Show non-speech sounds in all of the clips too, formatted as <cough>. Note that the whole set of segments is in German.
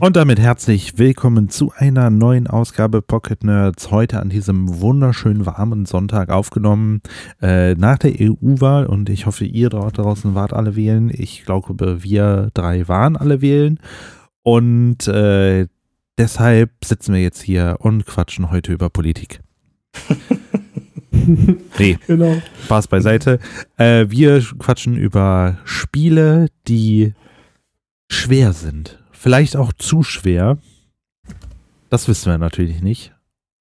Und damit herzlich willkommen zu einer neuen Ausgabe Pocket Nerds. Heute an diesem wunderschönen warmen Sonntag aufgenommen äh, nach der EU-Wahl. Und ich hoffe, ihr dort draußen wart alle wählen. Ich glaube, wir drei waren alle wählen. Und äh, deshalb sitzen wir jetzt hier und quatschen heute über Politik. <laughs> nee, genau. Spaß beiseite. Äh, wir quatschen über Spiele, die schwer sind Vielleicht auch zu schwer. Das wissen wir natürlich nicht.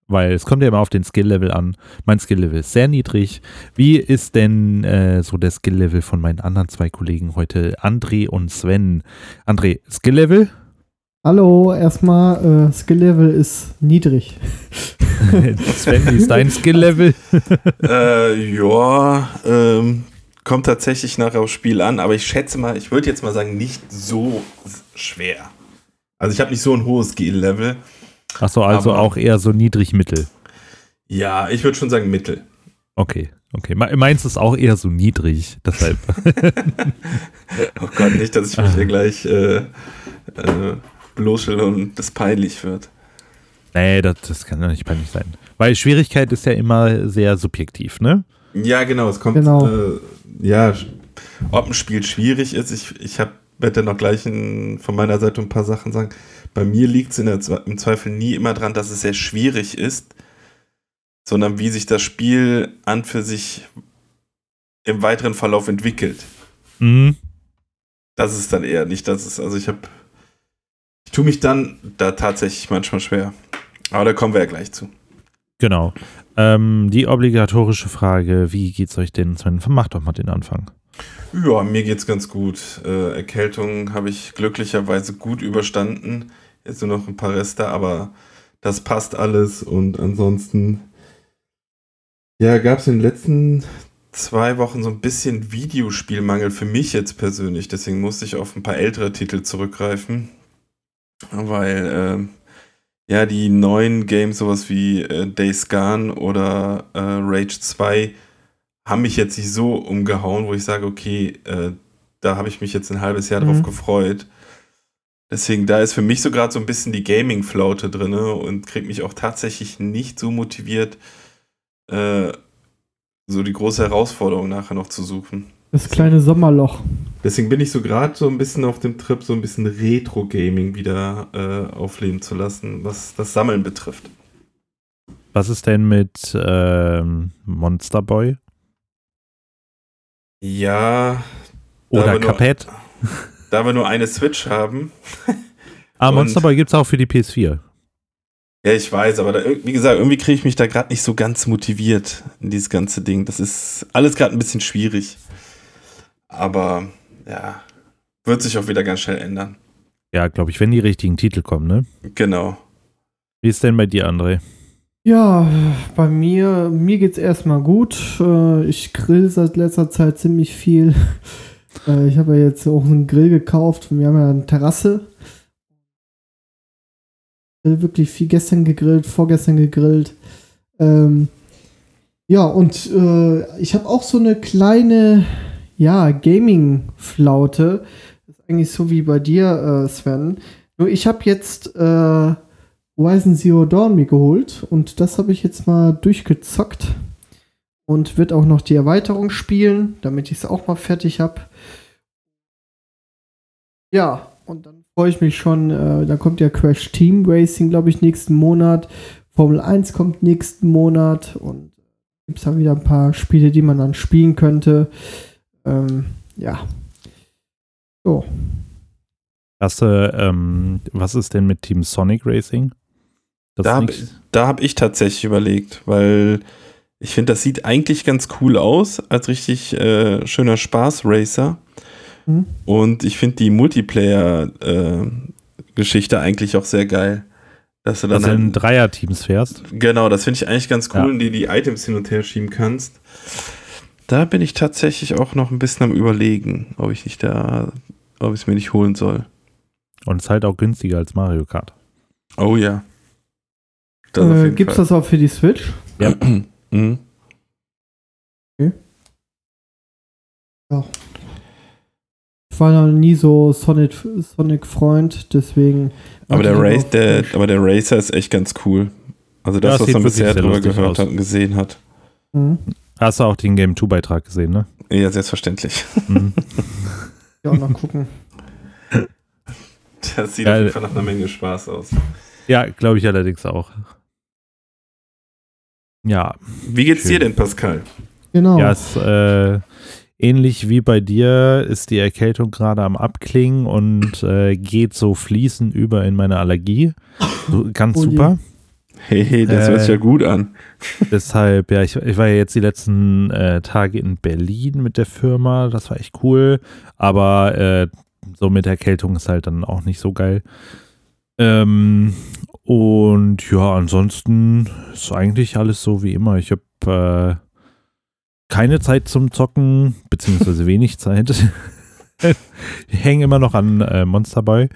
Weil es kommt ja immer auf den Skill-Level an. Mein Skill-Level ist sehr niedrig. Wie ist denn äh, so der Skill-Level von meinen anderen zwei Kollegen heute, André und Sven? André, Skill-Level? Hallo, erstmal, äh, Skill-Level ist niedrig. <laughs> Sven, wie ist dein Skill-Level? <laughs> äh, ja, ähm, kommt tatsächlich nachher aufs Spiel an, aber ich schätze mal, ich würde jetzt mal sagen, nicht so schwer. Also ich habe nicht so ein hohes Skill-Level. Achso, also auch eher so niedrig-mittel. Ja, ich würde schon sagen mittel. Okay, okay. Meins ist auch eher so niedrig, deshalb. <laughs> oh Gott, nicht, dass ich mich hier gleich äh, äh, bloßstelle und das peinlich wird. Nee, das, das kann ja nicht peinlich sein. Weil Schwierigkeit ist ja immer sehr subjektiv, ne? Ja, genau. Es kommt, genau. Äh, ja, ob ein Spiel schwierig ist. Ich, ich habe werde noch gleich in, von meiner Seite ein paar Sachen sagen. Bei mir liegt es im Zweifel nie immer dran, dass es sehr schwierig ist, sondern wie sich das Spiel an für sich im weiteren Verlauf entwickelt. Mhm. Das ist dann eher nicht, dass es, also ich habe, ich tue mich dann da tatsächlich manchmal schwer. Aber da kommen wir ja gleich zu. Genau. Ähm, die obligatorische Frage, wie geht's euch denn, Sven? Mach doch mal den Anfang. Ja, mir geht's ganz gut. Äh, Erkältung habe ich glücklicherweise gut überstanden. Jetzt nur noch ein paar Reste, aber das passt alles. Und ansonsten, ja, gab es in den letzten zwei Wochen so ein bisschen Videospielmangel für mich jetzt persönlich. Deswegen musste ich auf ein paar ältere Titel zurückgreifen. Weil, äh, ja, die neuen Games, sowas wie äh, Days Gone oder äh, Rage 2, haben mich jetzt nicht so umgehauen, wo ich sage, okay, äh, da habe ich mich jetzt ein halbes Jahr mhm. drauf gefreut. Deswegen, da ist für mich so gerade so ein bisschen die Gaming-Flaute drin und kriegt mich auch tatsächlich nicht so motiviert, äh, so die große Herausforderung nachher noch zu suchen. Das kleine Sommerloch. Deswegen bin ich so gerade so ein bisschen auf dem Trip, so ein bisschen Retro-Gaming wieder äh, aufleben zu lassen, was das Sammeln betrifft. Was ist denn mit ähm, Monster Boy? Ja. Oder Cuphead. <laughs> Da wir nur eine Switch haben. <laughs> ah, Monster Boy gibt es auch für die PS4. Ja, ich weiß, aber da, wie gesagt, irgendwie kriege ich mich da gerade nicht so ganz motiviert in dieses ganze Ding. Das ist alles gerade ein bisschen schwierig. Aber ja, wird sich auch wieder ganz schnell ändern. Ja, glaube ich, wenn die richtigen Titel kommen, ne? Genau. Wie ist denn bei dir, André? Ja, bei mir, mir geht's erstmal gut. Äh, ich grill seit letzter Zeit ziemlich viel. <laughs> Äh, ich habe ja jetzt auch einen Grill gekauft. Wir haben ja eine Terrasse. Wirklich viel gestern gegrillt, vorgestern gegrillt. Ähm, ja, und äh, ich habe auch so eine kleine, ja, Gaming-Flaute. Ist eigentlich so wie bei dir, äh, Sven. Nur ich habe jetzt äh, Horizon Zero Dawn mir geholt und das habe ich jetzt mal durchgezockt und wird auch noch die Erweiterung spielen, damit ich es auch mal fertig habe. Ja, und dann freue ich mich schon, äh, da kommt ja Crash Team Racing, glaube ich, nächsten Monat. Formel 1 kommt nächsten Monat und gibt es da wieder ein paar Spiele, die man dann spielen könnte. Ähm, ja. So. Hast du, ähm, was ist denn mit Team Sonic Racing? Das da habe hab ich tatsächlich überlegt, weil ich finde, das sieht eigentlich ganz cool aus, als richtig äh, schöner Spaß-Racer. Mhm. Und ich finde die Multiplayer-Geschichte äh, eigentlich auch sehr geil. Dass du dann halt, in Dreier-Teams fährst. Genau, das finde ich eigentlich ganz cool, ja. die die Items hin und her schieben kannst. Da bin ich tatsächlich auch noch ein bisschen am überlegen, ob ich nicht da, ob ich es mir nicht holen soll. Und es ist halt auch günstiger als Mario Kart. Oh ja. Äh, Gibt es das auch für die Switch? Ja. <clears throat> mhm. Okay. Ja. war noch nie so Sonic, Sonic-Freund, deswegen. Aber der, ich Race, der, aber der Racer ist echt ganz cool. Also das, Ja, was man bisher drüber gehört aus. hat und gesehen hat. Mhm. Hast du auch den Game 2-Beitrag gesehen, ne? Ja, selbstverständlich. Mhm. <laughs> Ja, noch gucken. Das sieht Ja, auf jeden Fall nach einer Menge Spaß aus. ja, glaube ich allerdings auch. Ja, Wie geht's Schön. dir denn, Pascal? Genau. ja, es, äh, ähnlich wie bei dir ist die Erkältung gerade am Abklingen und äh, geht so fließend über in meine Allergie. So, ganz Oh je. super. Hey, hey, das Äh, hört sich ja gut an. <laughs> Deshalb, ja, ich, ich war ja jetzt die letzten äh, Tage in Berlin mit der Firma. Das war echt cool. Aber äh, so mit Erkältung ist halt dann auch nicht so geil. Ähm, und ja, ansonsten ist eigentlich alles so wie immer. Ich habe äh, keine Zeit zum Zocken, beziehungsweise <laughs> wenig Zeit. <laughs> ich hänge immer noch an äh, Monster Boy.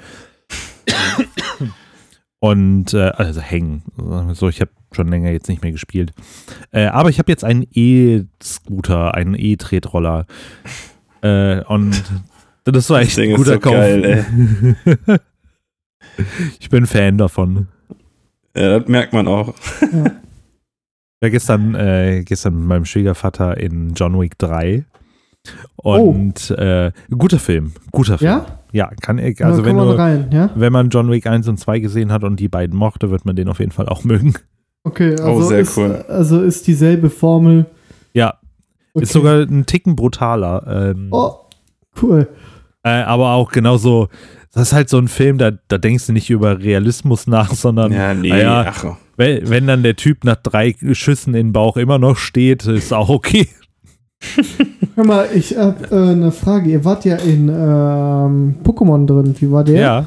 <coughs> Und äh, also hängen. So, ich habe schon länger jetzt nicht mehr gespielt. Äh, aber ich habe jetzt einen E-Scooter, einen E-Tretroller. Äh, und das war echt Das Ding ein ist guter so Kauf. geil, <laughs> ich bin Fan davon. Ja, das merkt man auch. Ja, gestern, äh, gestern mit meinem Schwiegervater in John Wick 3. Und äh, guter Film. Guter Film. Ja? Ja, kann ich. Also wenn, kann man du, rein, ja? wenn man John Wick 1 und 2 gesehen hat und die beiden mochte, wird man den auf jeden Fall auch mögen. Okay, also, Oh, sehr ist, cool. also ist dieselbe Formel. Ja, Okay. ist sogar ein Ticken brutaler. Ähm, Oh, cool. äh, aber auch genauso, das ist halt so ein Film, da, da denkst du nicht über Realismus nach, sondern Ja, nee, naja, ach. wenn, wenn dann der Typ nach drei Schüssen in den Bauch immer noch steht, ist auch okay. Hör mal, ich habe äh, eine Frage. Ihr wart ja in ähm, Pokémon drin. Wie war der? Ja.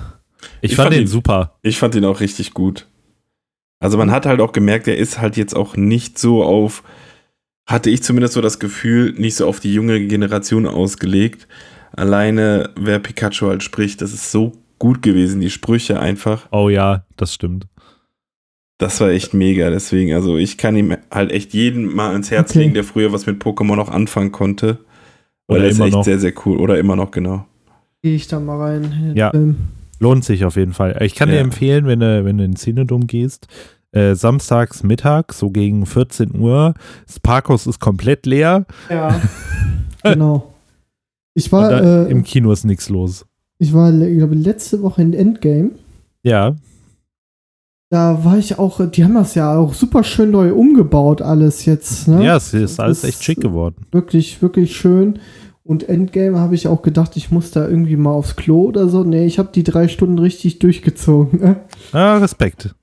Ich, Ich fand, fand den ihn- super. Ich fand ihn auch richtig gut. Also man hat halt auch gemerkt, er ist halt jetzt auch nicht so auf, hatte ich zumindest so das Gefühl, nicht so auf die junge Generation ausgelegt. Alleine, wer Pikachu halt spricht, das ist so gut gewesen, die Sprüche einfach. Oh ja, das stimmt. Das war echt mega. Deswegen, also ich kann ihm halt echt jeden mal ans Herz Okay. legen, der früher was mit Pokémon noch anfangen konnte. Weil Oder er ist immer echt noch. sehr, sehr cool. Oder immer noch, genau. Gehe ich da mal rein Ja. Film. Lohnt sich auf jeden Fall. Ich kann dir Ja. empfehlen, wenn du, wenn du in den Cinedom gehst, äh, samstags Mittag, so gegen 14 Uhr, das Parkhaus ist komplett leer. Ja. <laughs> genau. Ich Und war, da, äh, Im Kino ist nichts los. ich war, ich glaube, letzte Woche in Endgame. Ja, Da war ich auch, die haben das ja auch super schön neu umgebaut, alles jetzt. Ne? ja, es ist alles Das- echt schick geworden. Wirklich, wirklich schön. Und Endgame habe ich auch gedacht, ich muss da irgendwie mal aufs Klo oder so. Nee, ich habe die drei Stunden richtig durchgezogen. Ne? Ah, Respekt.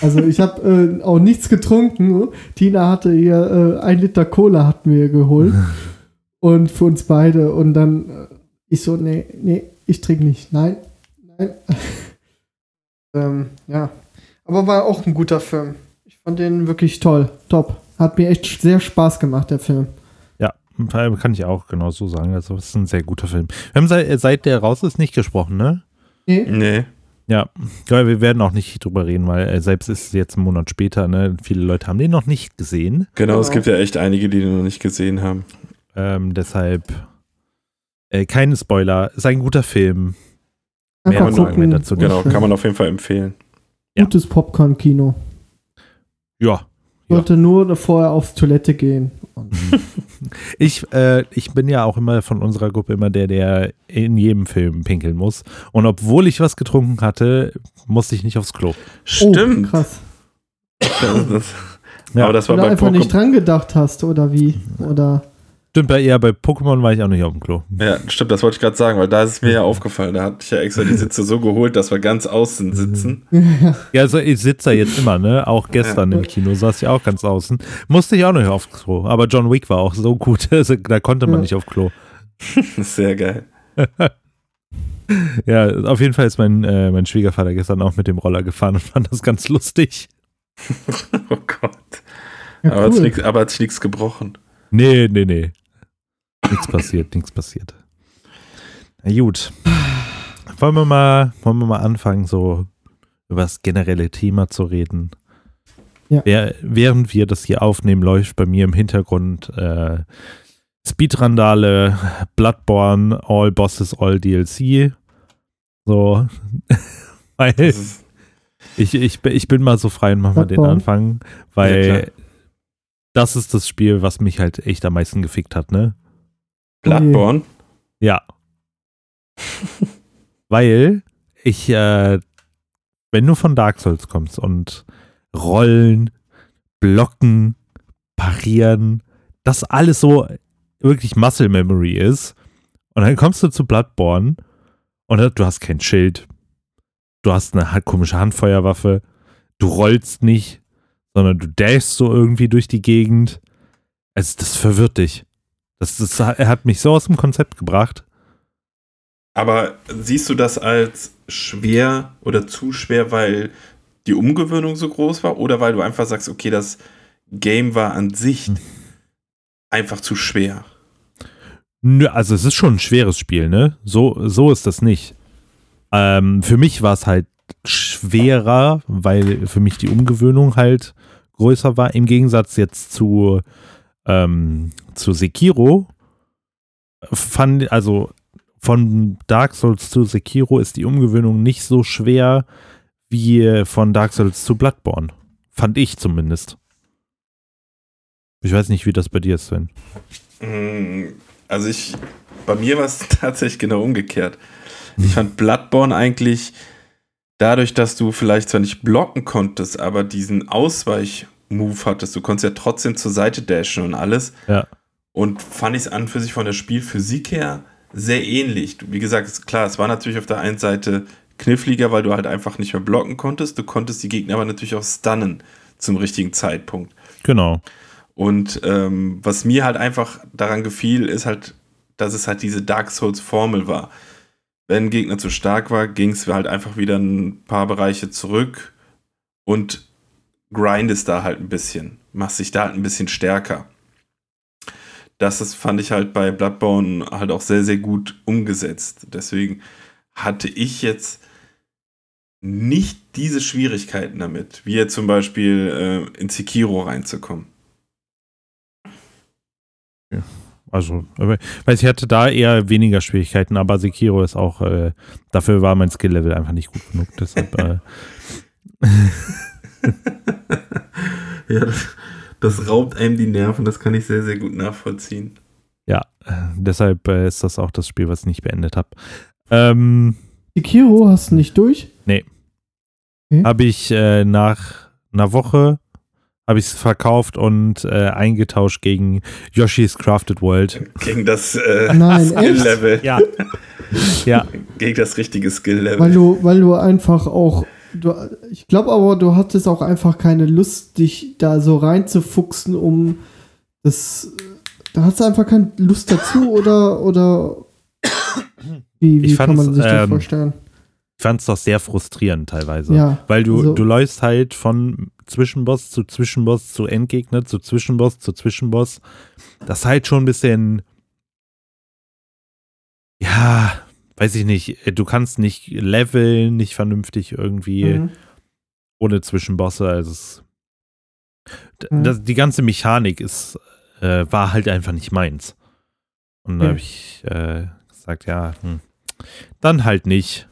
Also ich habe äh, auch nichts getrunken. Tina hatte hier äh, ein Liter Cola hatten wir geholt. <laughs> Und für uns beide. Und dann äh, ich so, nee, nee, ich trinke nicht. Nein, nein. <laughs> ähm, ja. Aber war auch ein guter Film. Ich fand den wirklich toll. Top. Hat mir echt sehr Spaß gemacht, der Film. Ja, kann ich auch genau so sagen. Also, es ist ein sehr guter Film. Wir haben seit, seit der raus ist nicht gesprochen, ne? Nee, Nee. Ja, wir werden auch nicht drüber reden, weil äh, selbst ist es jetzt einen Monat später, ne? Viele Leute haben den noch nicht gesehen. Genau, es Genau. gibt ja echt einige, die den noch nicht gesehen haben. Ähm, deshalb äh, keine Spoiler. Ist ein guter Film. Mehr wir gucken. dazu Genau, kann man auf jeden Fall empfehlen. Ja. Gutes Popcorn-Kino. Ja. Ja. Sollte nur vorher aufs Toilette gehen. Und <laughs> Ich, äh, ich bin ja auch immer von unserer Gruppe immer der, der in jedem Film pinkeln muss. Und obwohl ich was getrunken hatte, musste ich nicht aufs Klo. Stimmt. Oh, krass. Das, das, Ja. Aber das war Oder bei einfach nicht Pokémon. dran gedacht hast, oder wie? Oder. Stimmt, bei, ja, bei Pokémon war ich auch nicht auf dem Klo. Ja, stimmt, das wollte ich gerade sagen, weil da ist es mir ja aufgefallen. Da hatte ich ja extra die <laughs> Sitze so geholt, dass wir ganz außen sitzen. <laughs> Ja, also ich sitze da jetzt immer, ne? Auch gestern im Kino saß ich auch ganz außen. Musste ich auch nicht aufs Klo. Aber John Wick war auch so gut, <laughs> also, da konnte man Ja. nicht auf Klo. Sehr geil. Ja, auf jeden Fall ist mein, äh, mein Schwiegervater gestern auch mit dem Roller gefahren und fand das ganz lustig. Oh Gott. Ja, aber, hat sich cool. hat sich nichts gebrochen. Nee, nee, nee. Nichts passiert, nichts passiert. Na gut. Wollen wir mal, wollen wir mal anfangen, so über das generelle Thema zu reden? Ja. Während wir das hier aufnehmen, läuft bei mir im Hintergrund äh, Speedrandale, Bloodborne, All Bosses, All DLC. So. <laughs> weil ich, ich, bin- ich bin mal so frei und mach mal den. Anfang, Ja, weil klar. das ist das Spiel, was mich halt echt am meisten gefickt hat, ne? Bloodborne. Ja. <laughs> Weil ich, äh, wenn du von Dark Souls kommst und Rollen, Blocken, Parieren, das alles so wirklich Muscle Memory ist, und dann kommst du zu Bloodborne und du hast kein Schild, du hast eine komische Handfeuerwaffe, du rollst nicht, sondern du dashst so irgendwie durch die Gegend. Also das verwirrt dich. Das, das, er hat mich so aus dem Konzept gebracht. Aber siehst du das als schwer oder zu schwer, weil die Umgewöhnung so groß war oder weil du einfach sagst, okay, das Game war an sich Hm. einfach zu schwer? Nö, also es ist schon ein schweres Spiel, ne? So, so ist das nicht. Ähm, für mich war es halt schwerer, weil für mich die Umgewöhnung halt größer war. Im Gegensatz jetzt zu, ähm, zu Sekiro. Fand, also von Dark Souls zu Sekiro ist die Umgewöhnung nicht so schwer wie von Dark Souls zu Bloodborne. Fand ich zumindest. Ich weiß nicht, wie das bei dir ist, Sven. Mm, Also ich, bei mir war es <laughs> tatsächlich genau umgekehrt. Ich fand Bloodborne eigentlich dadurch, dass du vielleicht zwar nicht blocken konntest, aber diesen Ausweich-Move hattest, du konntest ja trotzdem zur Seite dashen und alles. Ja. Und fand ich es an für sich von der Spielphysik her sehr ähnlich. Wie gesagt, ist klar, es war natürlich auf der einen Seite kniffliger, weil du halt einfach nicht mehr blocken konntest. Du konntest die Gegner aber natürlich auch stunnen zum richtigen Zeitpunkt. Genau. Und ähm, was mir halt einfach daran gefiel, ist halt, dass es halt diese Dark Souls-Formel war. Wenn ein Gegner zu stark war, ging es halt einfach wieder ein paar Bereiche zurück und grindest da halt ein bisschen. Machst dich da halt ein bisschen stärker. Das ist, fand ich halt bei Bloodborne halt auch sehr, sehr gut umgesetzt. Deswegen hatte ich jetzt nicht diese Schwierigkeiten damit, wie jetzt zum Beispiel äh, in Sekiro reinzukommen. Also, aber- weiß ich hatte da eher weniger Schwierigkeiten, aber Sekiro ist auch, äh, dafür war mein Skill-Level einfach nicht gut genug. Deshalb, <laughs> äh, <laughs> <laughs> ja, das, das raubt einem die Nerven, das kann ich sehr, sehr gut nachvollziehen. ja, äh, deshalb äh, ist das auch das Spiel, was ich nicht beendet habe. Ähm, Sekiro hast du nicht durch? habe ich äh, nach einer Woche habe ich es verkauft und äh, eingetauscht gegen Yoshi's Crafted World. Gegen das äh, echt? Skill-Level. Ja. ja, Gegen das richtige Weil Skill-Level. du, weil du einfach auch. Du, ich glaube aber, du hattest auch einfach keine Lust, dich da so reinzufuchsen, um das. Da hast du einfach keine Lust dazu <laughs> oder. oder wie wie kann man sich das ähm, vorstellen? ich fand es doch sehr frustrierend teilweise. Ja. Weil du, also- du läufst halt von Zwischenboss zu Zwischenboss zu Endgegner zu Zwischenboss zu Zwischenboss. Das ist halt schon ein bisschen. Ja, weiß ich nicht. Du kannst nicht leveln, nicht vernünftig irgendwie Mhm. ohne Zwischenbosse. Also es, Mhm. das, die ganze Mechanik ist, äh, war halt einfach nicht meins. Und da Ja. habe ich äh, gesagt, ja, hm, dann halt nicht.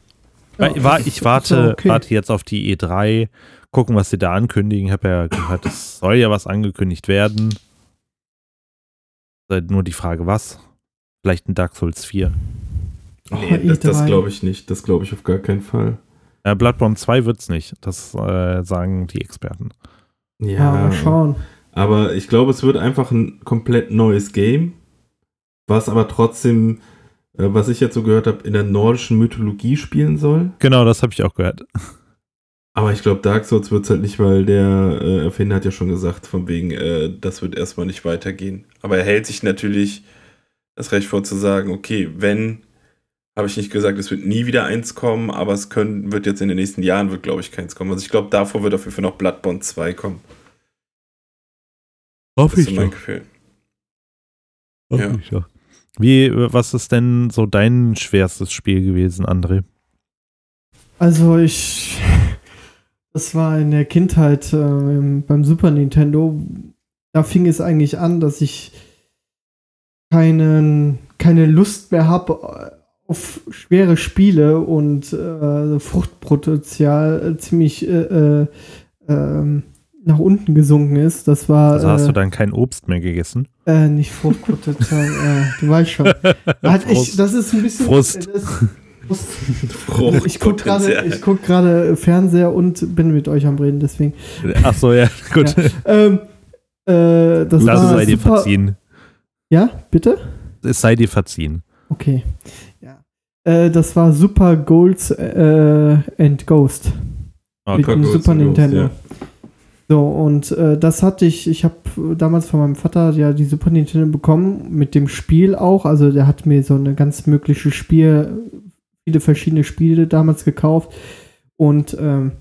Ja, war, ich warte, okay. warte jetzt auf die E3, gucken, was sie da ankündigen. Ich habe ja gehört, es soll ja was angekündigt werden. Halt nur die Frage, was? Vielleicht ein Dark Souls 4. Nee, das, das E3. glaube ich nicht. Das glaube ich auf gar keinen Fall. Äh, Bloodborne 2 wird's nicht. Das äh, sagen die Experten. Ja, mal schauen. aber ich glaube, es wird einfach ein komplett neues Game, was aber trotzdem, äh, was ich jetzt so gehört habe, in der nordischen Mythologie spielen soll. Genau, das habe ich auch gehört. Aber ich glaube, Dark Souls wird es halt nicht, weil der äh, Erfinder hat ja schon gesagt, von wegen, äh, das wird erstmal nicht weitergehen. Aber er hält sich natürlich das Recht vor zu sagen, okay, wenn, habe ich nicht gesagt, es wird nie wieder eins kommen, aber es können, wird jetzt in den nächsten Jahren, wird glaube ich keins kommen. Also ich glaube, davor wird auf jeden Fall noch Bloodborne 2 kommen. Das Hoffe ist so mein Gefühl. Hoffe Ja. ich doch. Wie, äh, was ist denn so dein schwerstes Spiel gewesen, André? Also ich. Das war in der Kindheit ähm, beim Super Nintendo. Da fing es eigentlich an, dass ich keinen, keine Lust mehr habe auf schwere Spiele und äh, Fruchtpotenzial ziemlich äh, äh, ähm, nach unten gesunken ist. Das war. Also hast äh, du dann kein Obst mehr gegessen? Äh, nicht Fruchtpotenzial, äh, du weißt schon. Hat ich, das ist ein bisschen. Frust. äh, Frust. Ich gucke gerade guck Fernseher und bin mit euch am Reden, deswegen. Ach so, ja, <laughs> gut. Ja. Ähm, äh, das Das war sei dir super, verziehen. Ja, bitte? Es sei dir verziehen. Okay. Äh, das war Super Golds äh, and Ghost. Okay. mit dem Super and Ghost, Nintendo. ja. So, und äh, das hatte ich, ich habe damals von meinem Vater ja die Super Nintendo bekommen, mit dem Spiel auch. Also der hat mir so eine ganz mögliche Spiel, viele verschiedene Spiele damals gekauft. Und ähm,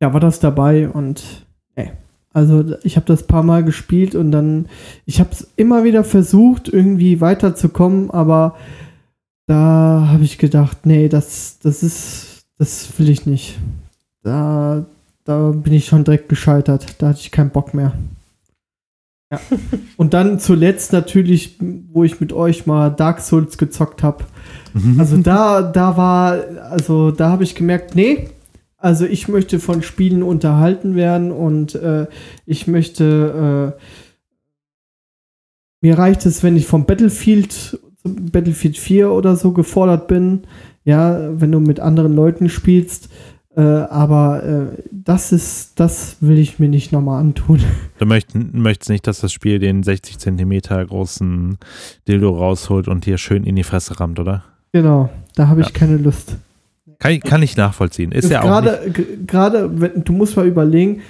ja, war das dabei und ey, also ich habe das paar Mal gespielt und dann, ich habe es immer wieder versucht, irgendwie weiterzukommen, aber da habe ich gedacht, nee, das, das ist, das will ich nicht. Da, da bin ich schon direkt gescheitert. Da hatte ich keinen Bock mehr. Ja. <laughs> Und dann zuletzt natürlich, wo ich mit euch mal Dark Souls gezockt habe. Also da, da war, also da habe ich gemerkt, nee, also ich möchte von Spielen unterhalten werden und äh, ich möchte, äh, mir reicht es, wenn ich vom Battlefield, Battlefield 4 oder so gefordert bin, ja, wenn du mit anderen Leuten spielst, äh, aber äh, das ist, das will ich mir nicht nochmal antun. <laughs> Du möcht, möchtest nicht, dass das Spiel den 60 Zentimeter großen Dildo rausholt und dir schön in die Fresse rammt, oder? Genau, da habe ich Ja. keine Lust. Kann, ich- kann ich nachvollziehen. Ist ja auch gerade, du musst mal überlegen,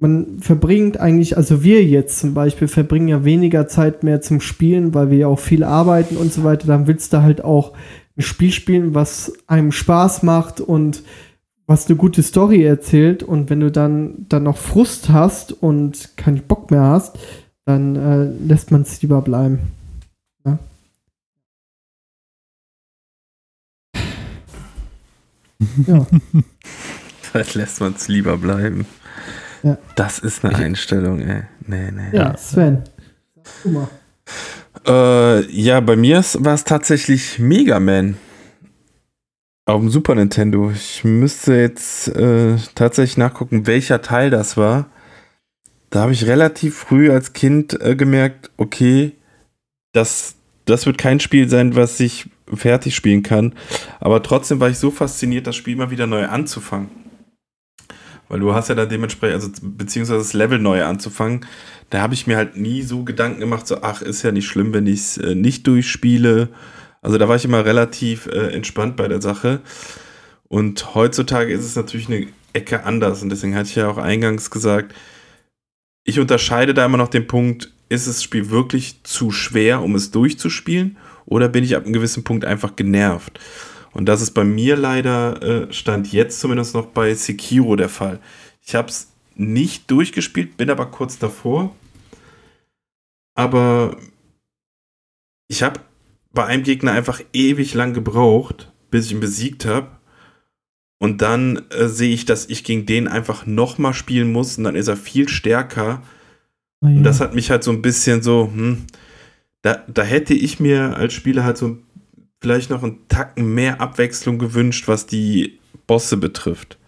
man verbringt eigentlich, also wir jetzt zum Beispiel verbringen ja weniger Zeit mehr zum Spielen, weil wir ja auch viel arbeiten und so weiter. Dann willst du halt auch ein Spiel spielen, was einem Spaß macht und was eine gute Story erzählt. Und wenn du dann, dann noch Frust hast und keinen Bock mehr hast, dann äh, lässt man es lieber bleiben. Ja. <laughs> ja. Vielleicht lässt man es lieber bleiben. Ja. Das ist eine Einstellung, ey. Nee, nee. ja, Sven. Du mal. Äh, ja, bei mir war es tatsächlich Mega Man. Auf dem Super Nintendo. Ich müsste jetzt äh, tatsächlich nachgucken, welcher Teil das war. Da habe ich relativ früh als Kind äh, gemerkt, okay, das, das wird kein Spiel sein, was ich fertig spielen kann. Aber trotzdem war ich so fasziniert, das Spiel mal wieder neu anzufangen. Weil du hast ja da dementsprechend, also beziehungsweise das Level neu anzufangen, da habe ich mir halt nie so Gedanken gemacht, so, ach, ist ja nicht schlimm, wenn ich es äh, nicht durchspiele. Also da war ich immer relativ äh, entspannt bei der Sache. Und heutzutage ist es natürlich eine Ecke anders. Und deswegen hatte ich ja auch eingangs gesagt, ich unterscheide da immer noch den Punkt, ist das Spiel wirklich zu schwer, um es durchzuspielen? Oder bin ich ab einem gewissen Punkt einfach genervt? Und das ist bei mir leider, äh, stand jetzt zumindest noch bei Sekiro der Fall. Ich habe es nicht durchgespielt, bin aber kurz davor. Aber ich habe bei einem Gegner einfach ewig lang gebraucht, bis ich ihn besiegt habe. Und dann äh, sehe ich, dass ich gegen den einfach nochmal spielen muss und dann ist er viel stärker. Oh ja. Und das hat mich halt so ein bisschen so, hm, da, da hätte ich mir als Spieler halt so vielleicht noch einen Tacken mehr Abwechslung gewünscht, was die Bosse betrifft.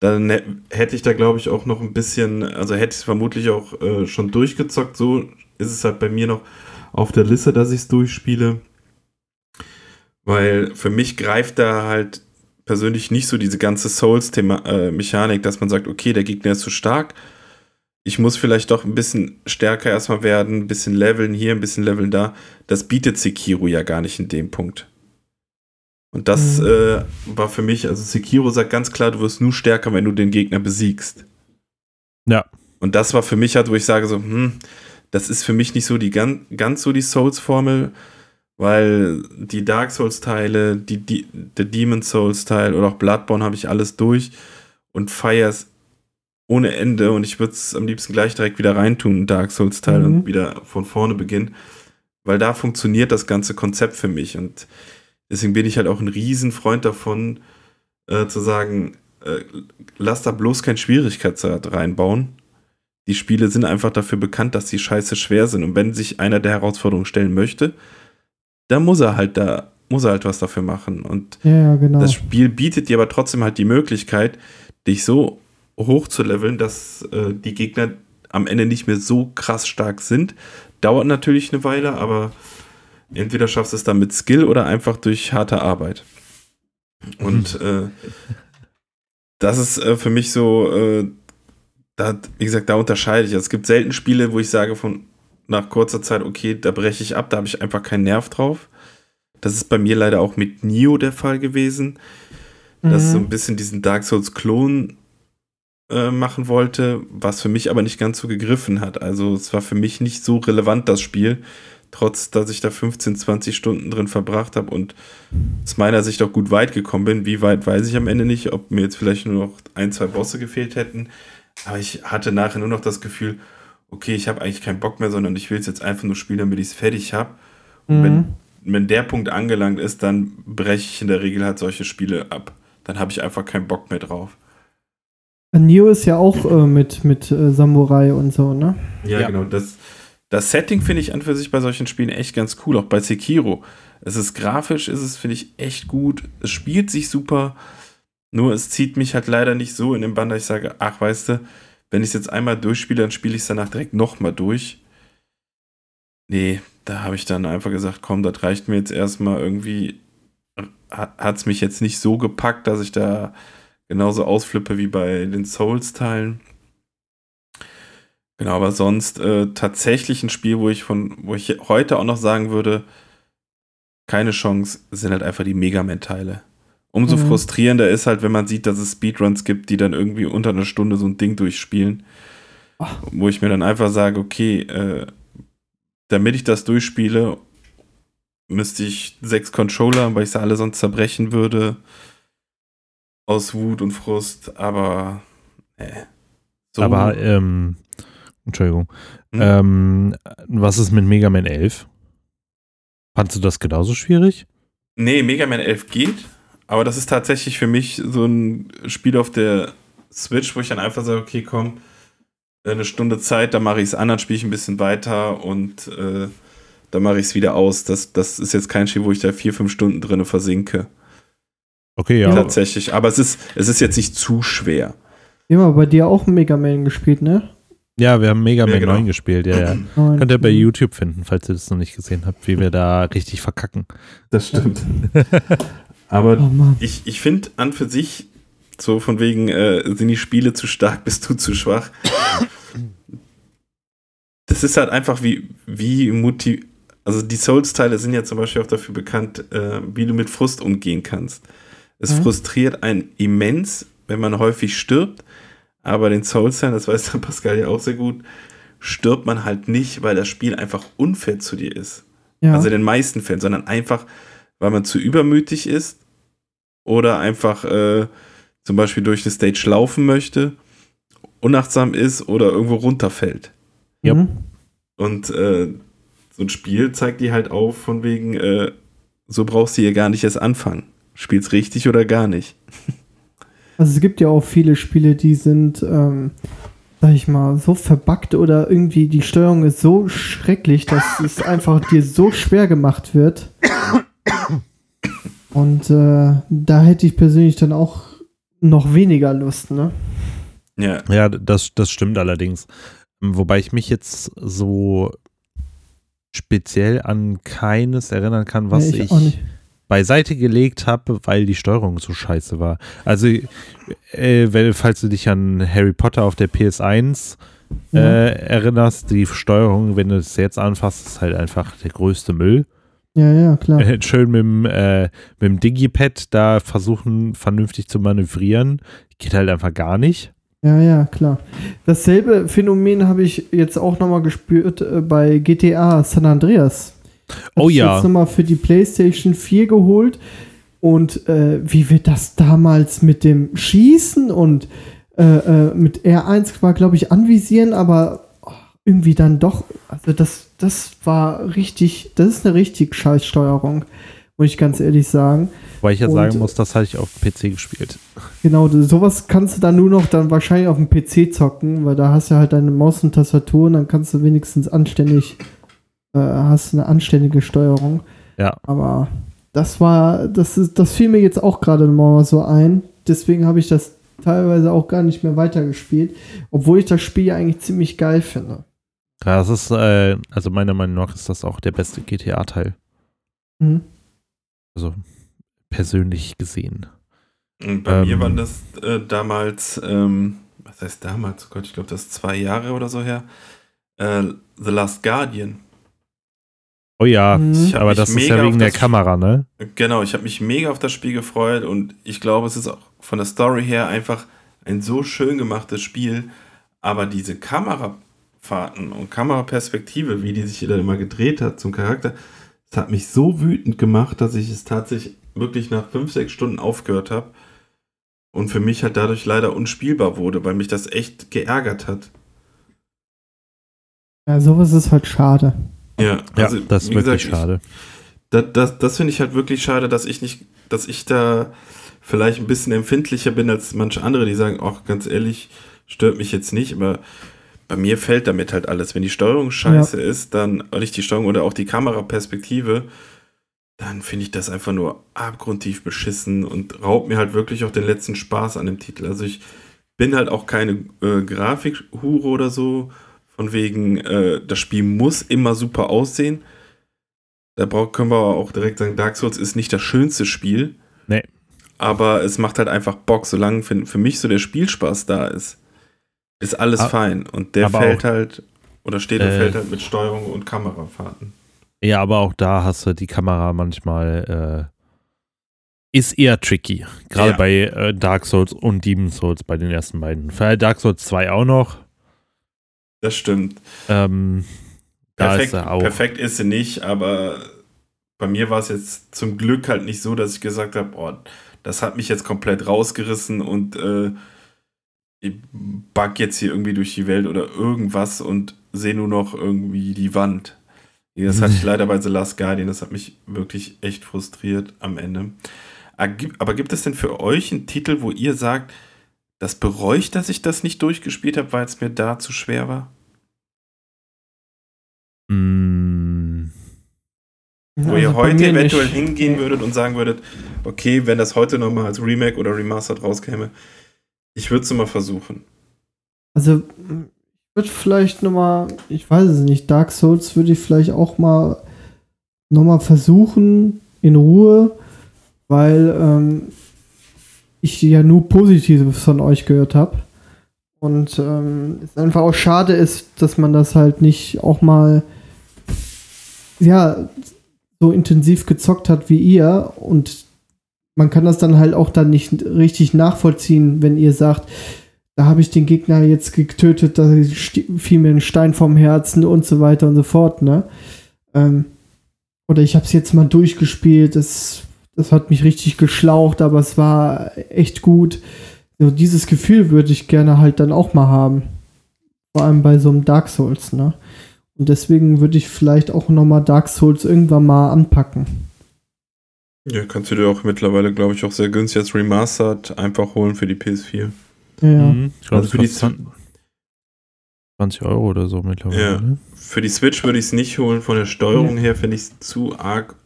Dann hä- hätte ich da, glaube ich, auch noch ein bisschen, also hätte ich es vermutlich auch äh, schon durchgezockt. So ist es halt bei mir noch auf der Liste, dass ich es durchspiele. Weil für mich greift da halt persönlich nicht so diese ganze Souls-Mechanik, dass man sagt, okay, der Gegner ist zu stark. Ich muss vielleicht doch ein bisschen stärker erstmal werden, ein bisschen leveln hier, ein bisschen leveln da. Das bietet Sekiro ja gar nicht in dem Punkt. Und das Mhm. äh, war für mich, also Sekiro sagt ganz klar, du wirst nur stärker, wenn du den Gegner besiegst. Ja. Und das war für mich halt, wo ich sage so, hm, das ist für mich nicht so die ganz, ganz so die Souls-Formel, weil die Dark Souls-Teile, die, die, der Demon Souls-Teil oder auch Bloodborne habe ich alles durch und feiere es ohne Ende und ich würde es am liebsten gleich direkt wieder reintun, Dark Souls-Teil Mhm. und wieder von vorne beginnen, weil da funktioniert das ganze Konzept für mich und deswegen bin ich halt auch ein Riesenfreund davon, äh, zu sagen, äh, lass da bloß kein Schwierigkeitsgrad reinbauen. die Spiele sind einfach dafür bekannt, dass sie scheiße schwer sind. Und wenn sich einer der Herausforderungen stellen möchte, dann muss er halt da, muss er halt was dafür machen. Und ja, genau. das Spiel bietet dir aber trotzdem halt die Möglichkeit, dich so hoch zu leveln, dass äh, die Gegner am Ende nicht mehr so krass stark sind. Dauert natürlich eine Weile, aber entweder schaffst du es dann mit Skill oder einfach durch harte Arbeit. Und äh, das ist äh, für mich so, äh, da, wie gesagt, da unterscheide ich. Also es gibt selten Spiele, wo ich sage von nach kurzer Zeit, okay, da breche ich ab, da habe ich einfach keinen Nerv drauf. Das ist bei mir leider auch mit Nio der Fall gewesen, dass es so ein bisschen diesen Dark Souls-Klon äh, machen wollte, was für mich aber nicht ganz so gegriffen hat. Also es war für mich nicht so relevant, das Spiel, trotz dass ich da 15, 20 Stunden drin verbracht habe und aus meiner Sicht auch gut weit gekommen bin. Wie weit weiß ich am Ende nicht, ob mir jetzt vielleicht nur noch ein, zwei Bosse gefehlt hätten. Aber ich hatte nachher nur noch das Gefühl, okay, ich habe eigentlich keinen Bock mehr, sondern ich will es jetzt einfach nur spielen, damit ich es fertig habe. Und Mhm. wenn, wenn der Punkt angelangt ist, dann breche ich in der Regel halt solche Spiele ab. Dann habe ich einfach keinen Bock mehr drauf. Neo ist ja auch äh, mit, mit äh, Samurai und so, ne? Ja, Ja. genau. Das, das Setting finde ich an für sich bei solchen Spielen echt ganz cool. Auch bei Sekiro. Es ist grafisch, ist es, finde ich, echt gut. Es spielt sich super. Nur es zieht mich halt leider nicht so in den Bann, dass ich sage, ach, weißt du, wenn ich es jetzt einmal durchspiele, dann spiele ich es danach direkt nochmal durch. Nee, da habe ich dann einfach gesagt, komm, das reicht mir jetzt erstmal irgendwie. Hat es mich jetzt nicht so gepackt, dass ich da genauso ausflippe wie bei den Souls-Teilen. Genau, aber sonst äh, tatsächlich ein Spiel, wo ich von, wo ich heute auch noch sagen würde, keine Chance, sind halt einfach die Mega Man-Teile. Umso Mhm. frustrierender ist halt, wenn man sieht, dass es Speedruns gibt, die dann irgendwie unter einer Stunde so ein Ding durchspielen. Ach. Wo ich mir dann einfach sage, okay, äh, damit ich das durchspiele, müsste ich sechs Controller, haben, weil ich sie alle sonst zerbrechen würde. Aus Wut und Frust, aber äh, so, Aber, ähm, Entschuldigung. Hm? Ähm, was ist mit Mega Man 11? Fandst du das genauso schwierig? Nee, Mega Man 11 geht, aber das ist tatsächlich für mich so ein Spiel auf der Switch, wo ich dann einfach sage, okay, komm, eine Stunde Zeit, dann mache ich es an, dann spiele ich ein bisschen weiter und äh, dann mache ich es wieder aus. Das, das ist jetzt kein Spiel, wo ich da vier, fünf Stunden drin versinke. Okay, ja. Tatsächlich. Aber es ist, es ist jetzt nicht zu schwer. Wir haben bei dir auch Mega Man gespielt, ne? Ja, wir haben Mega Ja, Man genau. 9 gespielt, ja, ja. <clears throat> Neun. Könnt ihr bei YouTube finden, falls ihr das noch nicht gesehen habt, wie wir da richtig verkacken. Das stimmt. <laughs> Oh aber Mann. ich, ich finde an für sich, so von wegen, äh, sind die Spiele zu stark, <laughs> bist du zu schwach. Das ist halt einfach wie, wie motiv. Also die Souls-Teile sind ja zum Beispiel auch dafür bekannt, äh, wie du mit Frust umgehen kannst. Es Mhm. frustriert einen immens, wenn man häufig stirbt, aber den Souls-Teilen, das weiß der Pascal ja auch sehr gut, stirbt man halt nicht, weil das Spiel einfach unfair zu dir ist. Ja. Also in den meisten Fällen, sondern einfach, weil man zu übermütig ist oder einfach äh, zum Beispiel durch eine Stage laufen möchte, unachtsam ist oder irgendwo runterfällt. Ja. Mhm. Und äh, so ein Spiel zeigt dir halt auf, von wegen, äh, so brauchst du hier gar nicht erst anfangen. Spielst richtig oder gar nicht. Also es gibt ja auch viele Spiele, die sind, ähm, sag ich mal, so verbuggt oder irgendwie die Steuerung ist so schrecklich, dass es einfach dir so schwer gemacht wird. Und äh, da hätte ich persönlich dann auch noch weniger Lust, ne? Ja, Ja, das, das stimmt allerdings. Wobei ich mich jetzt so speziell an keines erinnern kann, was Nee, ich, auch nicht. Beiseite gelegt habe, weil die Steuerung so scheiße war. Also, äh, wenn, falls du dich an Harry Potter auf der PS1 Ja. äh, erinnerst, die Steuerung, wenn du es jetzt anfasst, ist halt einfach der größte Müll. Ja, ja, klar. Äh, <laughs> Schön mit dem, äh, mit dem Digipad da versuchen, vernünftig zu manövrieren. Geht halt einfach gar nicht. Ja, ja, klar. Dasselbe Phänomen habe ich jetzt auch nochmal gespürt äh, bei GTA San Andreas. Oh ich ja. jetzt nochmal für die PlayStation 4 geholt. Und äh, wie wir das damals mit dem Schießen und äh, äh, mit R1 war, glaube ich, anvisieren, aber oh, irgendwie dann doch, also das, das war richtig, das ist eine richtig scheiß Steuerung. muss ich ganz ehrlich sagen. Weil ich ja Und- sagen muss, das hatte ich auf dem PC gespielt. Genau, sowas kannst du dann nur noch dann wahrscheinlich auf dem PC zocken, weil da hast du halt deine Maus und Tastatur und dann kannst du wenigstens anständig, äh, hast eine anständige Steuerung. Ja. Aber das war, das ist, das fiel mir jetzt auch gerade mal so ein. Deswegen habe ich das teilweise auch gar nicht mehr weitergespielt, obwohl ich das Spiel ja eigentlich ziemlich geil finde. Ja, das ist, äh, also meiner Meinung nach ist das auch der beste GTA-Teil. Mhm. Also persönlich gesehen. Und bei mir Ähm. war das äh, damals, ähm, was heißt damals? Oh Gott, ich glaube, das ist zwei Jahre oder so her. Äh, The Last Guardian. Oh ja, Mhm. Aber das ist ja wegen der das- Kamera, ne? Genau, ich habe mich mega auf das Spiel gefreut und ich glaube, es ist auch von der Story her einfach ein so schön gemachtes Spiel. Aber diese Kamerafahrten und Kameraperspektive, wie die sich dann immer gedreht hat zum Charakter, das hat mich so wütend gemacht, dass ich es tatsächlich wirklich nach fünf, sechs Stunden aufgehört habe. Und für mich halt dadurch leider unspielbar wurde, weil mich das echt geärgert hat. Ja, sowas ist halt schade. Ja, Ja, also, das ist wirklich gesagt, ich- schade. Das, das, das finde ich halt wirklich schade, dass ich nicht, dass ich da vielleicht ein bisschen empfindlicher bin als manche andere, die sagen, ach, ganz ehrlich, stört mich jetzt nicht, aber bei mir fällt damit halt alles. Wenn die Steuerung scheiße ist, dann, oder nicht die Steuerung oder auch die Kameraperspektive, dann finde ich das einfach nur abgrundtief beschissen und raubt mir halt wirklich auch den letzten Spaß an dem Titel. Also ich bin halt auch keine äh, Grafikhure oder so, von wegen, äh, das Spiel muss immer super aussehen. Da brauch, können wir auch direkt sagen, Dark Souls ist nicht das schönste Spiel. Nee. Aber es macht halt einfach Bock, solange für, für mich so der Spielspaß da ist. Ist alles Ah, fein. Und der aber fällt halt, oder steht und Äh, fällt halt mit Steuerung und Kamerafahrten. Ja, aber auch da hast du die Kamera manchmal äh, ist eher tricky. Gerade Ja. bei äh, Dark Souls und Demon Souls bei den ersten beiden. Für Dark Souls 2 auch noch. Das stimmt. Ähm, da Perfekt, ist er auch. perfekt ist sie nicht, aber bei mir war es jetzt zum Glück halt nicht so, dass ich gesagt habe, oh, das hat mich jetzt komplett rausgerissen und äh, ich bug jetzt hier irgendwie durch die Welt oder irgendwas und sehe nur noch irgendwie die Wand. Das hatte ich <laughs> leider bei The Last Guardian, das hat mich wirklich echt frustriert am Ende. Aber gibt- Aber gibt es denn für euch einen Titel, wo ihr sagt, das bereue ich, dass ich das nicht durchgespielt habe, weil es mir da zu schwer war? Mm, Wo Also ihr heute eventuell nicht. hingehen würdet und sagen würdet, okay, wenn das heute nochmal als Remake oder Remastered rauskäme, ich würde es mal versuchen. Also, ich würde vielleicht nochmal, ich weiß es nicht, Dark Souls würde ich vielleicht auch mal nochmal versuchen, in Ruhe, weil ähm, ich ja nur Positives von euch gehört habe. Und ähm, es einfach auch schade ist, dass man das halt nicht auch mal, ja, so intensiv gezockt hat wie ihr. Und man kann das dann halt auch dann nicht richtig nachvollziehen, wenn ihr sagt, da habe ich den Gegner jetzt getötet, da fiel mir ein Stein vom Herzen und so weiter und so fort, ne? Ähm, oder ich habe es jetzt mal durchgespielt, das, das hat mich richtig geschlaucht, aber es war echt gut. So, dieses Gefühl würde ich gerne halt dann auch mal haben. Vor allem bei so einem Dark Souls, ne? Und deswegen würde ich vielleicht auch noch mal Dark Souls irgendwann mal anpacken. Ja, kannst du dir auch mittlerweile, glaube ich, auch sehr günstig als Remastered einfach holen für die PS4. Ja. mhm. Ich glaube, Also für die die 20 Euro oder so mittlerweile. Ja. Ne? Für die Switch würde ich es nicht holen. Von der Steuerung her finde ich es zu arg